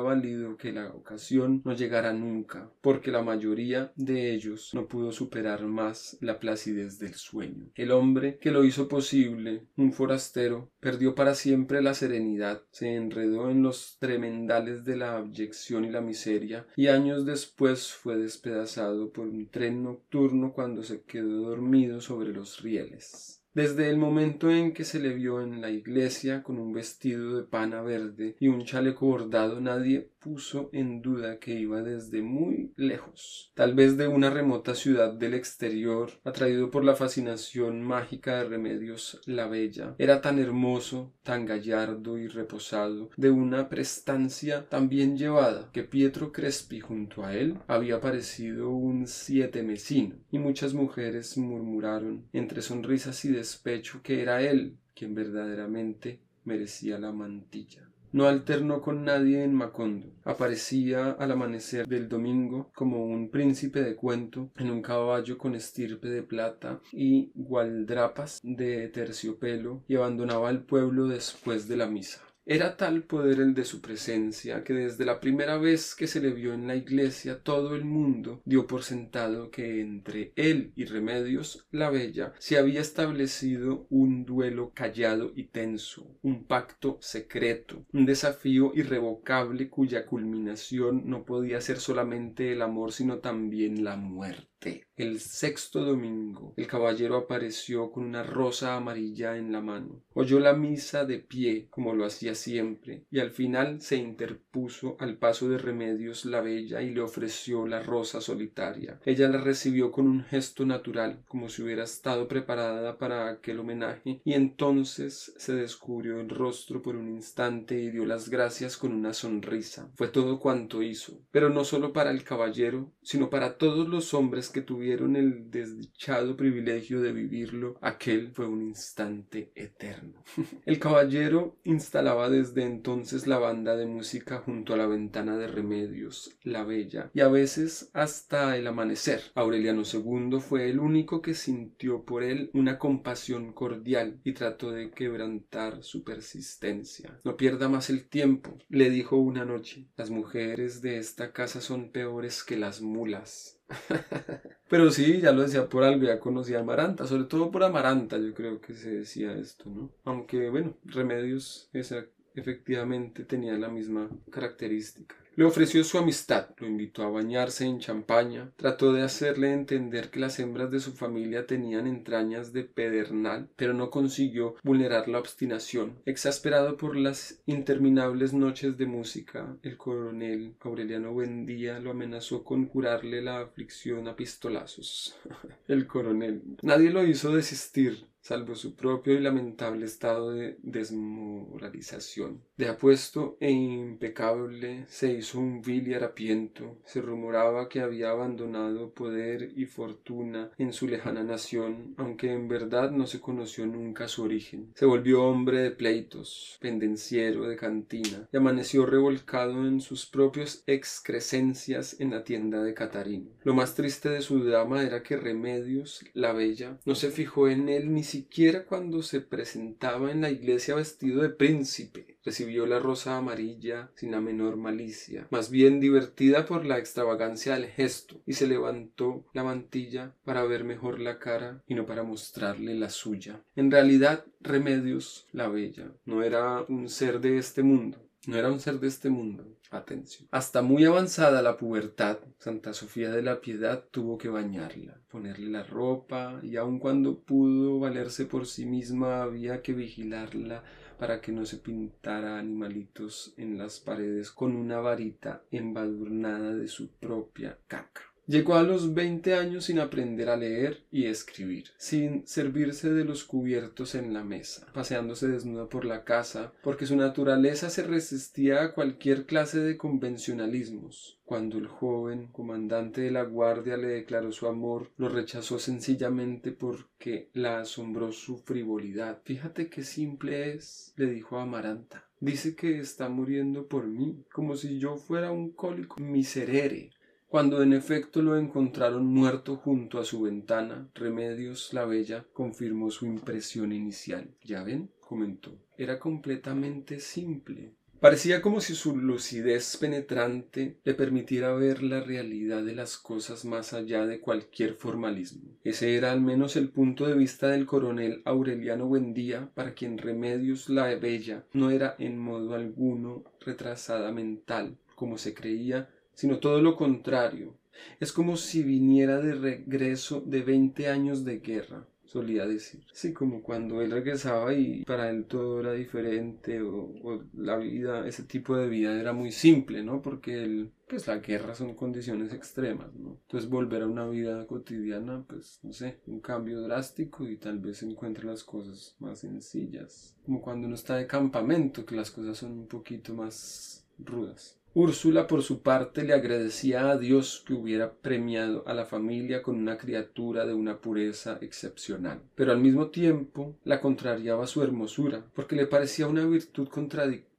valido que la ocasión no llegara nunca, porque la mayoría de ellos no pudo superar más la placidez del sueño. El hombre que lo hizo posible, un forastero, perdió para siempre la serenidad, se enredó en los tremendales de la abyección y la miseria, y años después fue despedazado por un tren nocturno cuando se quedó dormido sobre los rieles. Desde el momento en que se le vio en la iglesia con un vestido de pana verde y un chaleco bordado, nadie puso en duda que iba desde muy lejos, tal vez de una remota ciudad del exterior, atraído por la fascinación mágica de Remedios la Bella. Era tan hermoso, tan gallardo y reposado, de una prestancia tan bien llevada, que Pietro Crespi junto a él había parecido un siete mesino, y muchas mujeres murmuraron, entre sonrisas y despecho, que era él quien verdaderamente merecía la mantilla. No alternó con nadie en Macondo. Aparecía al amanecer del domingo como un príncipe de cuento en un caballo con estirpe de plata y gualdrapas de terciopelo y abandonaba el pueblo después de la misa. Era tal poder el de su presencia que desde la primera vez que se le vio en la iglesia todo el mundo dio por sentado que entre él y Remedios la Bella se había establecido un duelo callado y tenso, un pacto secreto, un desafío irrevocable cuya culminación no podía ser solamente el amor sino también la muerte. El sexto domingo el caballero apareció con una rosa amarilla en la mano. Oyó la misa de pie, como lo hacía siempre, y al final se interpuso al paso de Remedios la bella y le ofreció la rosa solitaria. Ella la recibió con un gesto natural, como si hubiera estado preparada para aquel homenaje, y entonces se descubrió el rostro por un instante y dio las gracias con una sonrisa. Fue todo cuanto hizo, pero no solo para el caballero, sino para todos los hombres que tuvieron el desdichado privilegio de vivirlo, aquel fue un instante eterno. [laughs] El caballero instalaba desde entonces la banda de música junto a la ventana de Remedios, la Bella, y a veces hasta el amanecer. Aureliano II fue el único que sintió por él una compasión cordial y trató de quebrantar su persistencia. No pierda más el tiempo, le dijo una noche. Las mujeres de esta casa son peores que las mulas. [laughs] Pero sí, ya lo decía por algo, ya conocía a Amaranta, sobre todo por Amaranta yo creo que se decía esto, ¿no? Aunque bueno, Remedios esa, efectivamente tenía la misma característica. Le ofreció su amistad, lo invitó a bañarse en champaña, trató de hacerle entender que las hembras de su familia tenían entrañas de pedernal, pero no consiguió vulnerar la obstinación. Exasperado por las interminables noches de música, el coronel Aureliano Buendía lo amenazó con curarle la aflicción a pistolazos. [laughs] el coronel. Nadie lo hizo desistir salvo su propio y lamentable estado de desmoralización. De apuesto e impecable se hizo un vil y harapiento. Se rumoraba que había abandonado poder y fortuna en su lejana nación, aunque en verdad no se conoció nunca su origen. Se volvió hombre de pleitos, pendenciero de cantina, y amaneció revolcado en sus propios excrescencias en la tienda de Catarino. Lo más triste de su dama era que Remedios, la bella, no se fijó en él ni siquiera cuando se presentaba en la iglesia vestido de príncipe. Recibió la rosa amarilla sin la menor malicia, más bien divertida por la extravagancia del gesto, y se levantó la mantilla para ver mejor la cara y no para mostrarle la suya. En realidad, Remedios, la bella, no era un ser de este mundo, no era un ser de este mundo. Atención. Hasta muy avanzada la pubertad, Santa Sofía de la Piedad tuvo que bañarla, ponerle la ropa, y aun cuando pudo valerse por sí misma había que vigilarla para que no se pintara animalitos en las paredes con una varita embadurnada de su propia caca. Llegó a los veinte años sin aprender a leer y escribir, sin servirse de los cubiertos en la mesa, paseándose desnuda por la casa, porque su naturaleza se resistía a cualquier clase de convencionalismos. Cuando el joven comandante de la guardia le declaró su amor, lo rechazó sencillamente porque la asombró su frivolidad. Fíjate qué simple es, le dijo a Amaranta. Dice que está muriendo por mí, como si yo fuera un cólico miserere cuando en efecto lo encontraron muerto junto a su ventana, Remedios la Bella confirmó su impresión inicial. ¿Ya ven? comentó. Era completamente simple. Parecía como si su lucidez penetrante le permitiera ver la realidad de las cosas más allá de cualquier formalismo. Ese era al menos el punto de vista del coronel Aureliano Buendía, para quien Remedios la Bella no era en modo alguno retrasada mental, como se creía, sino todo lo contrario. Es como si viniera de regreso de veinte años de guerra, solía decir. Sí, como cuando él regresaba y para él todo era diferente o, la vida, ese tipo de vida era muy simple, ¿no? Porque él, pues la guerra son condiciones extremas, ¿no? Entonces volver a una vida cotidiana, pues no sé, un cambio drástico y tal vez encuentre las cosas más sencillas. Como cuando uno está de campamento, que las cosas son un poquito más rudas. Úrsula, por su parte, le agradecía a Dios que hubiera premiado a la familia con una criatura de una pureza excepcional, pero al mismo tiempo la contrariaba su hermosura, porque le parecía una virtud contradictoria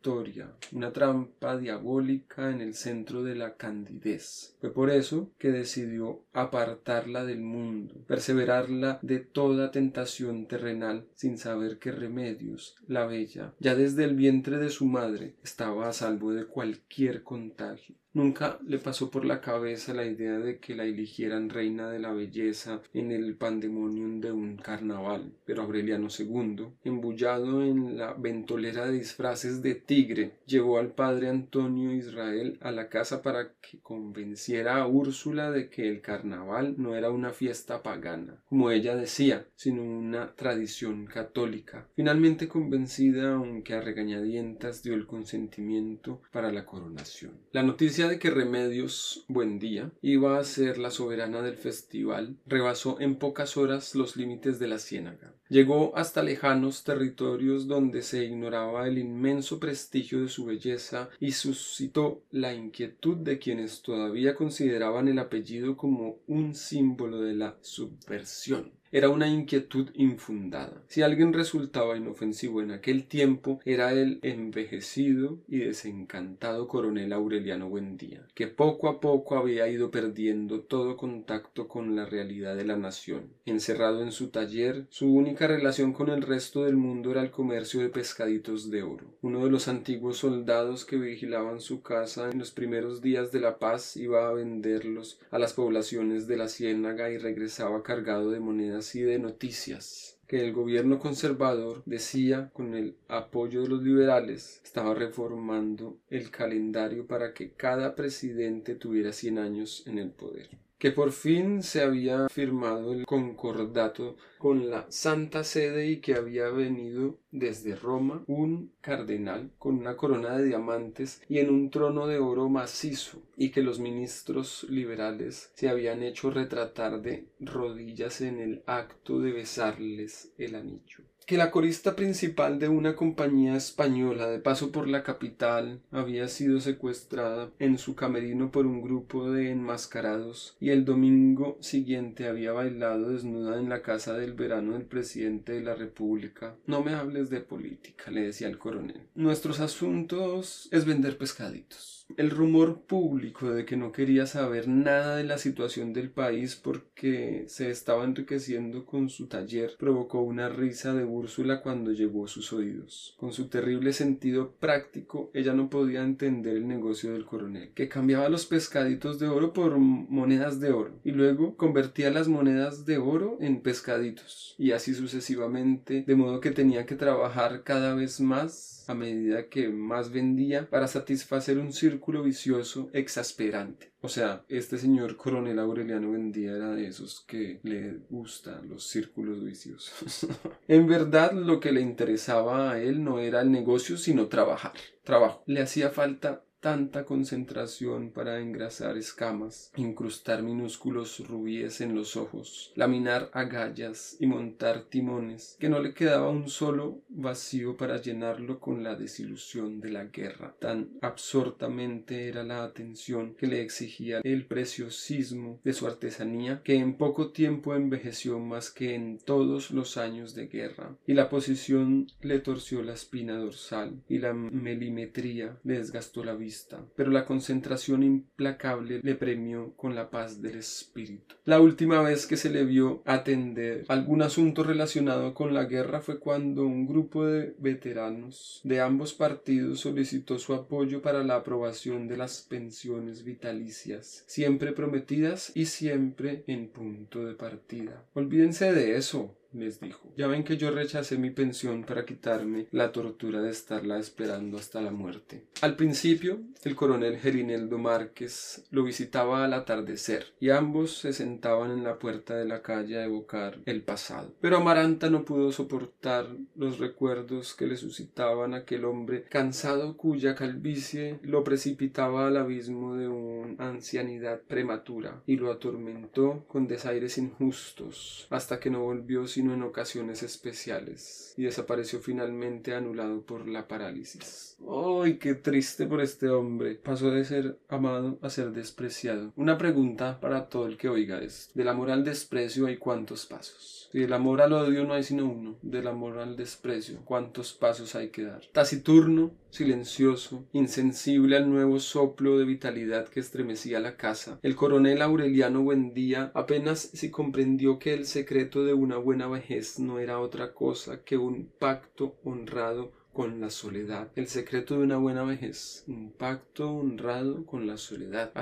una trampa diabólica en el centro de la candidez. Fue por eso que decidió apartarla del mundo, perseverarla de toda tentación terrenal, sin saber qué remedios la bella, ya desde el vientre de su madre, estaba a salvo de cualquier contagio. Nunca le pasó por la cabeza la idea de que la eligieran reina de la belleza en el pandemonium de un carnaval, pero Aureliano II, embullado en la ventolera de disfraces de tigre, llevó al padre Antonio Israel a la casa para que convenciera a Úrsula de que el carnaval no era una fiesta pagana, como ella decía, sino una tradición católica. Finalmente convencida, aunque a regañadientas, dio el consentimiento para la coronación. La noticia de que Remedios Buendía iba a ser la soberana del festival rebasó en pocas horas los límites de la ciénaga. Llegó hasta lejanos territorios donde se ignoraba el inmenso prestigio de su belleza y suscitó la inquietud de quienes todavía consideraban el apellido como un símbolo de la subversión era una inquietud infundada. Si alguien resultaba inofensivo en aquel tiempo, era el envejecido y desencantado coronel Aureliano Buendía, que poco a poco había ido perdiendo todo contacto con la realidad de la nación. Encerrado en su taller, su única relación con el resto del mundo era el comercio de pescaditos de oro. Uno de los antiguos soldados que vigilaban su casa en los primeros días de la paz iba a venderlos a las poblaciones de la ciénaga y regresaba cargado de monedas y de noticias que el gobierno conservador decía con el apoyo de los liberales estaba reformando el calendario para que cada presidente tuviera 100 años en el poder que por fin se había firmado el concordato con la Santa Sede y que había venido desde Roma un cardenal con una corona de diamantes y en un trono de oro macizo y que los ministros liberales se habían hecho retratar de rodillas en el acto de besarles el anillo que la corista principal de una compañía española de paso por la capital había sido secuestrada en su camerino por un grupo de enmascarados y el domingo siguiente había bailado desnuda en la casa del verano del presidente de la República. No me hables de política, le decía el coronel. Nuestros asuntos es vender pescaditos. El rumor público de que no quería saber nada de la situación del país porque se estaba enriqueciendo con su taller provocó una risa de Úrsula cuando llegó a sus oídos. Con su terrible sentido práctico, ella no podía entender el negocio del coronel, que cambiaba los pescaditos de oro por monedas de oro y luego convertía las monedas de oro en pescaditos y así sucesivamente, de modo que tenía que trabajar cada vez más a medida que más vendía para satisfacer un círculo vicioso exasperante. O sea, este señor coronel Aureliano vendía era de esos que le gustan los círculos viciosos. [laughs] en verdad lo que le interesaba a él no era el negocio sino trabajar. Trabajo. Le hacía falta tanta concentración para engrasar escamas, incrustar minúsculos rubíes en los ojos, laminar agallas y montar timones, que no le quedaba un solo vacío para llenarlo con la desilusión de la guerra. Tan absortamente era la atención que le exigía el preciosismo de su artesanía, que en poco tiempo envejeció más que en todos los años de guerra, y la posición le torció la espina dorsal, y la melimetría le desgastó la vista pero la concentración implacable le premió con la paz del espíritu. La última vez que se le vio atender algún asunto relacionado con la guerra fue cuando un grupo de veteranos de ambos partidos solicitó su apoyo para la aprobación de las pensiones vitalicias, siempre prometidas y siempre en punto de partida. Olvídense de eso, les dijo. Ya ven que yo rechacé mi pensión para quitarme la tortura de estarla esperando hasta la muerte. Al principio, el coronel Gerineldo Márquez lo visitaba al atardecer y ambos se sentaban en la puerta de la calle a evocar el pasado. Pero Amaranta no pudo soportar los recuerdos que le suscitaban aquel hombre cansado cuya calvicie lo precipitaba al abismo de una ancianidad prematura y lo atormentó con desaires injustos hasta que no volvió sin en ocasiones especiales y desapareció finalmente anulado por la parálisis. ¡Ay, qué triste por este hombre! Pasó de ser amado a ser despreciado. Una pregunta para todo el que oiga esto. Del amor al desprecio hay cuántos pasos. Del amor al odio no hay sino uno. Del amor al desprecio, ¿cuántos pasos hay que dar? Taciturno silencioso, insensible al nuevo soplo de vitalidad que estremecía la casa. El coronel Aureliano Buendía apenas si comprendió que el secreto de una buena vejez no era otra cosa que un pacto honrado con la soledad. El secreto de una buena vejez, un pacto honrado con la soledad,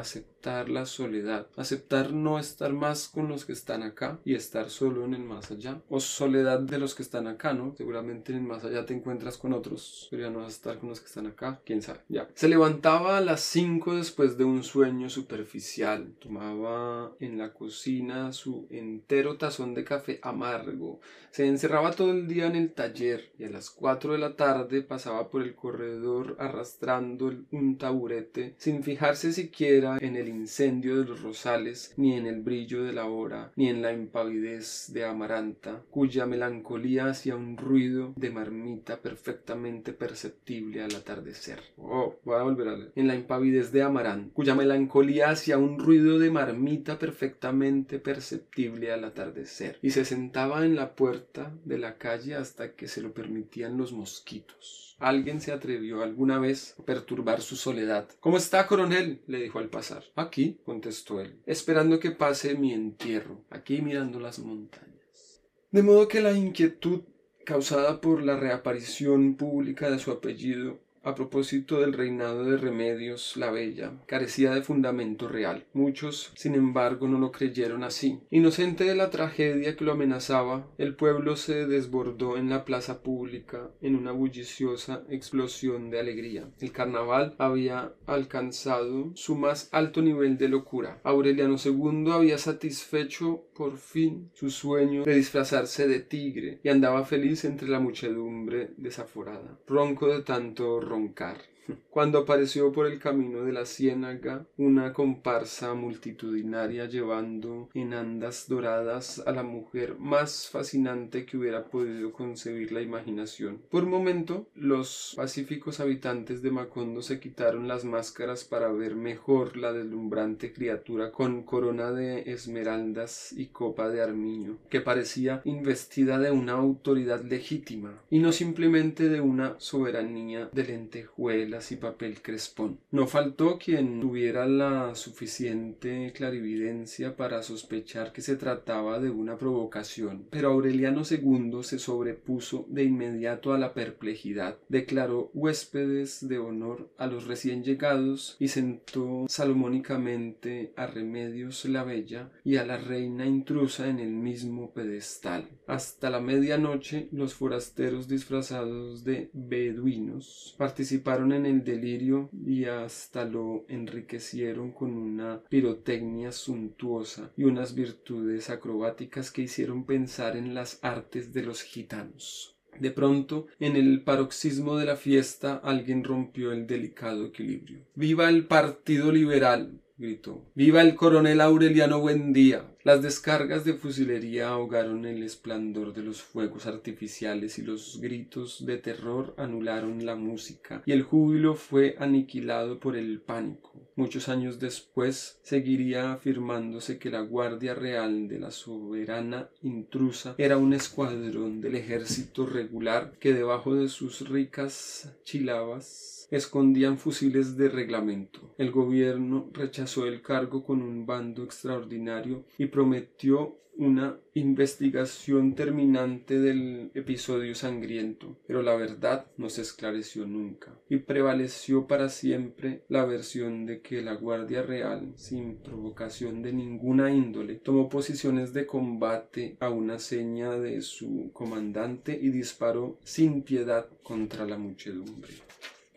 la soledad, aceptar no estar más con los que están acá y estar solo en el más allá, o soledad de los que están acá, ¿no? Seguramente en el más allá te encuentras con otros, pero ya no vas a estar con los que están acá, quién sabe, ya. Se levantaba a las 5 después de un sueño superficial, tomaba en la cocina su entero tazón de café amargo, se encerraba todo el día en el taller y a las 4 de la tarde pasaba por el corredor arrastrando un taburete, sin fijarse siquiera en el incendio de los rosales, ni en el brillo de la hora, ni en la impavidez de Amaranta, cuya melancolía hacía un ruido de marmita perfectamente perceptible al atardecer. Oh, voy a volver a leer. En la impavidez de Amaranta, cuya melancolía hacía un ruido de marmita perfectamente perceptible al atardecer, y se sentaba en la puerta de la calle hasta que se lo permitían los mosquitos. Alguien se atrevió alguna vez a perturbar su soledad. ¿Cómo está, coronel? le dijo al pasar. Aquí, contestó él, esperando que pase mi entierro, aquí mirando las montañas. De modo que la inquietud causada por la reaparición pública de su apellido a propósito del reinado de Remedios la Bella, carecía de fundamento real. Muchos, sin embargo, no lo creyeron así. Inocente de la tragedia que lo amenazaba, el pueblo se desbordó en la plaza pública en una bulliciosa explosión de alegría. El carnaval había alcanzado su más alto nivel de locura. Aureliano II había satisfecho por fin su sueño de disfrazarse de tigre y andaba feliz entre la muchedumbre desaforada. Ronco de tanto roncar. Cuando apareció por el camino de la ciénaga una comparsa multitudinaria llevando en andas doradas a la mujer más fascinante que hubiera podido concebir la imaginación. Por un momento, los pacíficos habitantes de Macondo se quitaron las máscaras para ver mejor la deslumbrante criatura con corona de esmeraldas y copa de armiño, que parecía investida de una autoridad legítima y no simplemente de una soberanía de y papel crespón. No faltó quien tuviera la suficiente clarividencia para sospechar que se trataba de una provocación, pero Aureliano II se sobrepuso de inmediato a la perplejidad, declaró huéspedes de honor a los recién llegados y sentó salomónicamente a Remedios la Bella y a la reina intrusa en el mismo pedestal. Hasta la medianoche los forasteros disfrazados de beduinos participaron el delirio y hasta lo enriquecieron con una pirotecnia suntuosa y unas virtudes acrobáticas que hicieron pensar en las artes de los gitanos. De pronto, en el paroxismo de la fiesta, alguien rompió el delicado equilibrio. ¡Viva el Partido Liberal! ¡Viva el coronel Aureliano Buendía! Las descargas de fusilería ahogaron el esplendor de los fuegos artificiales y los gritos de terror anularon la música y el júbilo fue aniquilado por el pánico. Muchos años después seguiría afirmándose que la Guardia Real de la soberana intrusa era un escuadrón del ejército regular que debajo de sus ricas chilabas escondían fusiles de reglamento. El gobierno rechazó el cargo con un bando extraordinario y prometió una investigación terminante del episodio sangriento, pero la verdad no se esclareció nunca y prevaleció para siempre la versión de que la Guardia Real, sin provocación de ninguna índole, tomó posiciones de combate a una seña de su comandante y disparó sin piedad contra la muchedumbre.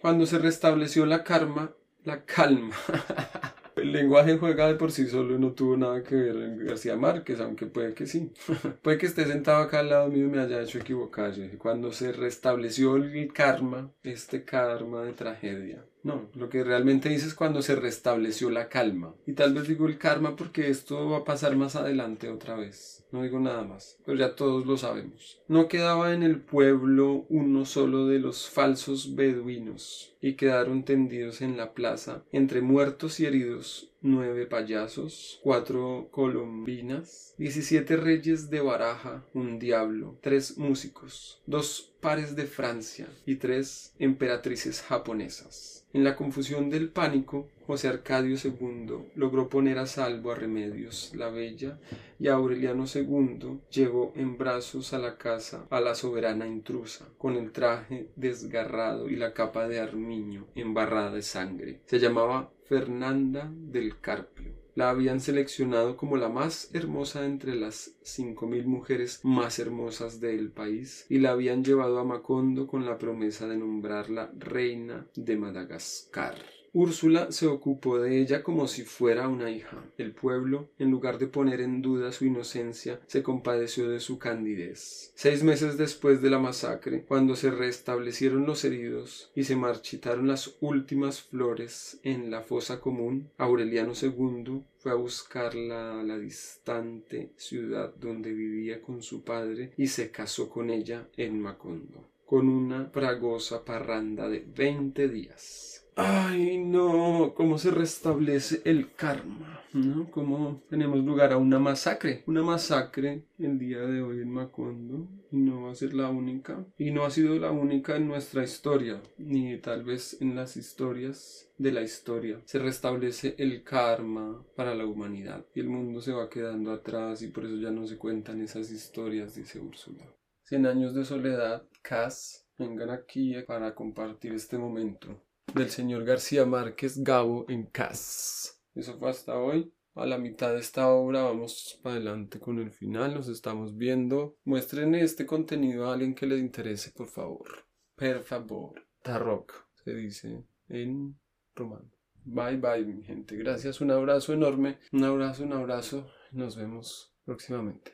Cuando se restableció la karma, la calma. [laughs] El lenguaje juega de por sí solo no tuvo nada que ver en García Márquez, aunque puede que sí. [laughs] puede que esté sentado acá al lado mío y me haya hecho equivocar. Cuando se restableció el karma, este karma de tragedia, no, lo que realmente dice es cuando se restableció la calma. Y tal vez digo el karma porque esto va a pasar más adelante otra vez. No digo nada más, pero ya todos lo sabemos. No quedaba en el pueblo uno solo de los falsos beduinos y quedaron tendidos en la plaza, entre muertos y heridos, nueve payasos, cuatro colombinas, diecisiete reyes de baraja, un diablo, tres músicos, dos pares de Francia y tres emperatrices japonesas. En la confusión del pánico, José Arcadio II logró poner a salvo a Remedios la Bella y Aureliano II llevó en brazos a la casa a la soberana intrusa, con el traje desgarrado y la capa de armiño embarrada de sangre. Se llamaba Fernanda del Carpio. La habían seleccionado como la más hermosa entre las cinco mil mujeres más hermosas del país y la habían llevado a Macondo con la promesa de nombrarla reina de Madagascar. Úrsula se ocupó de ella como si fuera una hija. El pueblo, en lugar de poner en duda su inocencia, se compadeció de su candidez. Seis meses después de la masacre, cuando se restablecieron los heridos y se marchitaron las últimas flores en la fosa común, Aureliano II fue a buscarla a la distante ciudad donde vivía con su padre y se casó con ella en Macondo, con una fragosa parranda de veinte días. Ay, no, cómo se restablece el karma, ¿no? Cómo tenemos lugar a una masacre, una masacre el día de hoy en Macondo, y no va a ser la única, y no ha sido la única en nuestra historia, ni tal vez en las historias de la historia. Se restablece el karma para la humanidad, y el mundo se va quedando atrás, y por eso ya no se cuentan esas historias, dice Úrsula. Cien años de soledad, Cas, vengan aquí para compartir este momento del señor García Márquez Gabo en Cas. Eso fue hasta hoy. A la mitad de esta obra vamos para adelante con el final. Nos estamos viendo. Muestren este contenido a alguien que les interese, por favor. Per favor. Tarrock se dice en romano. Bye bye, mi gente. Gracias. Un abrazo enorme. Un abrazo, un abrazo. Nos vemos próximamente.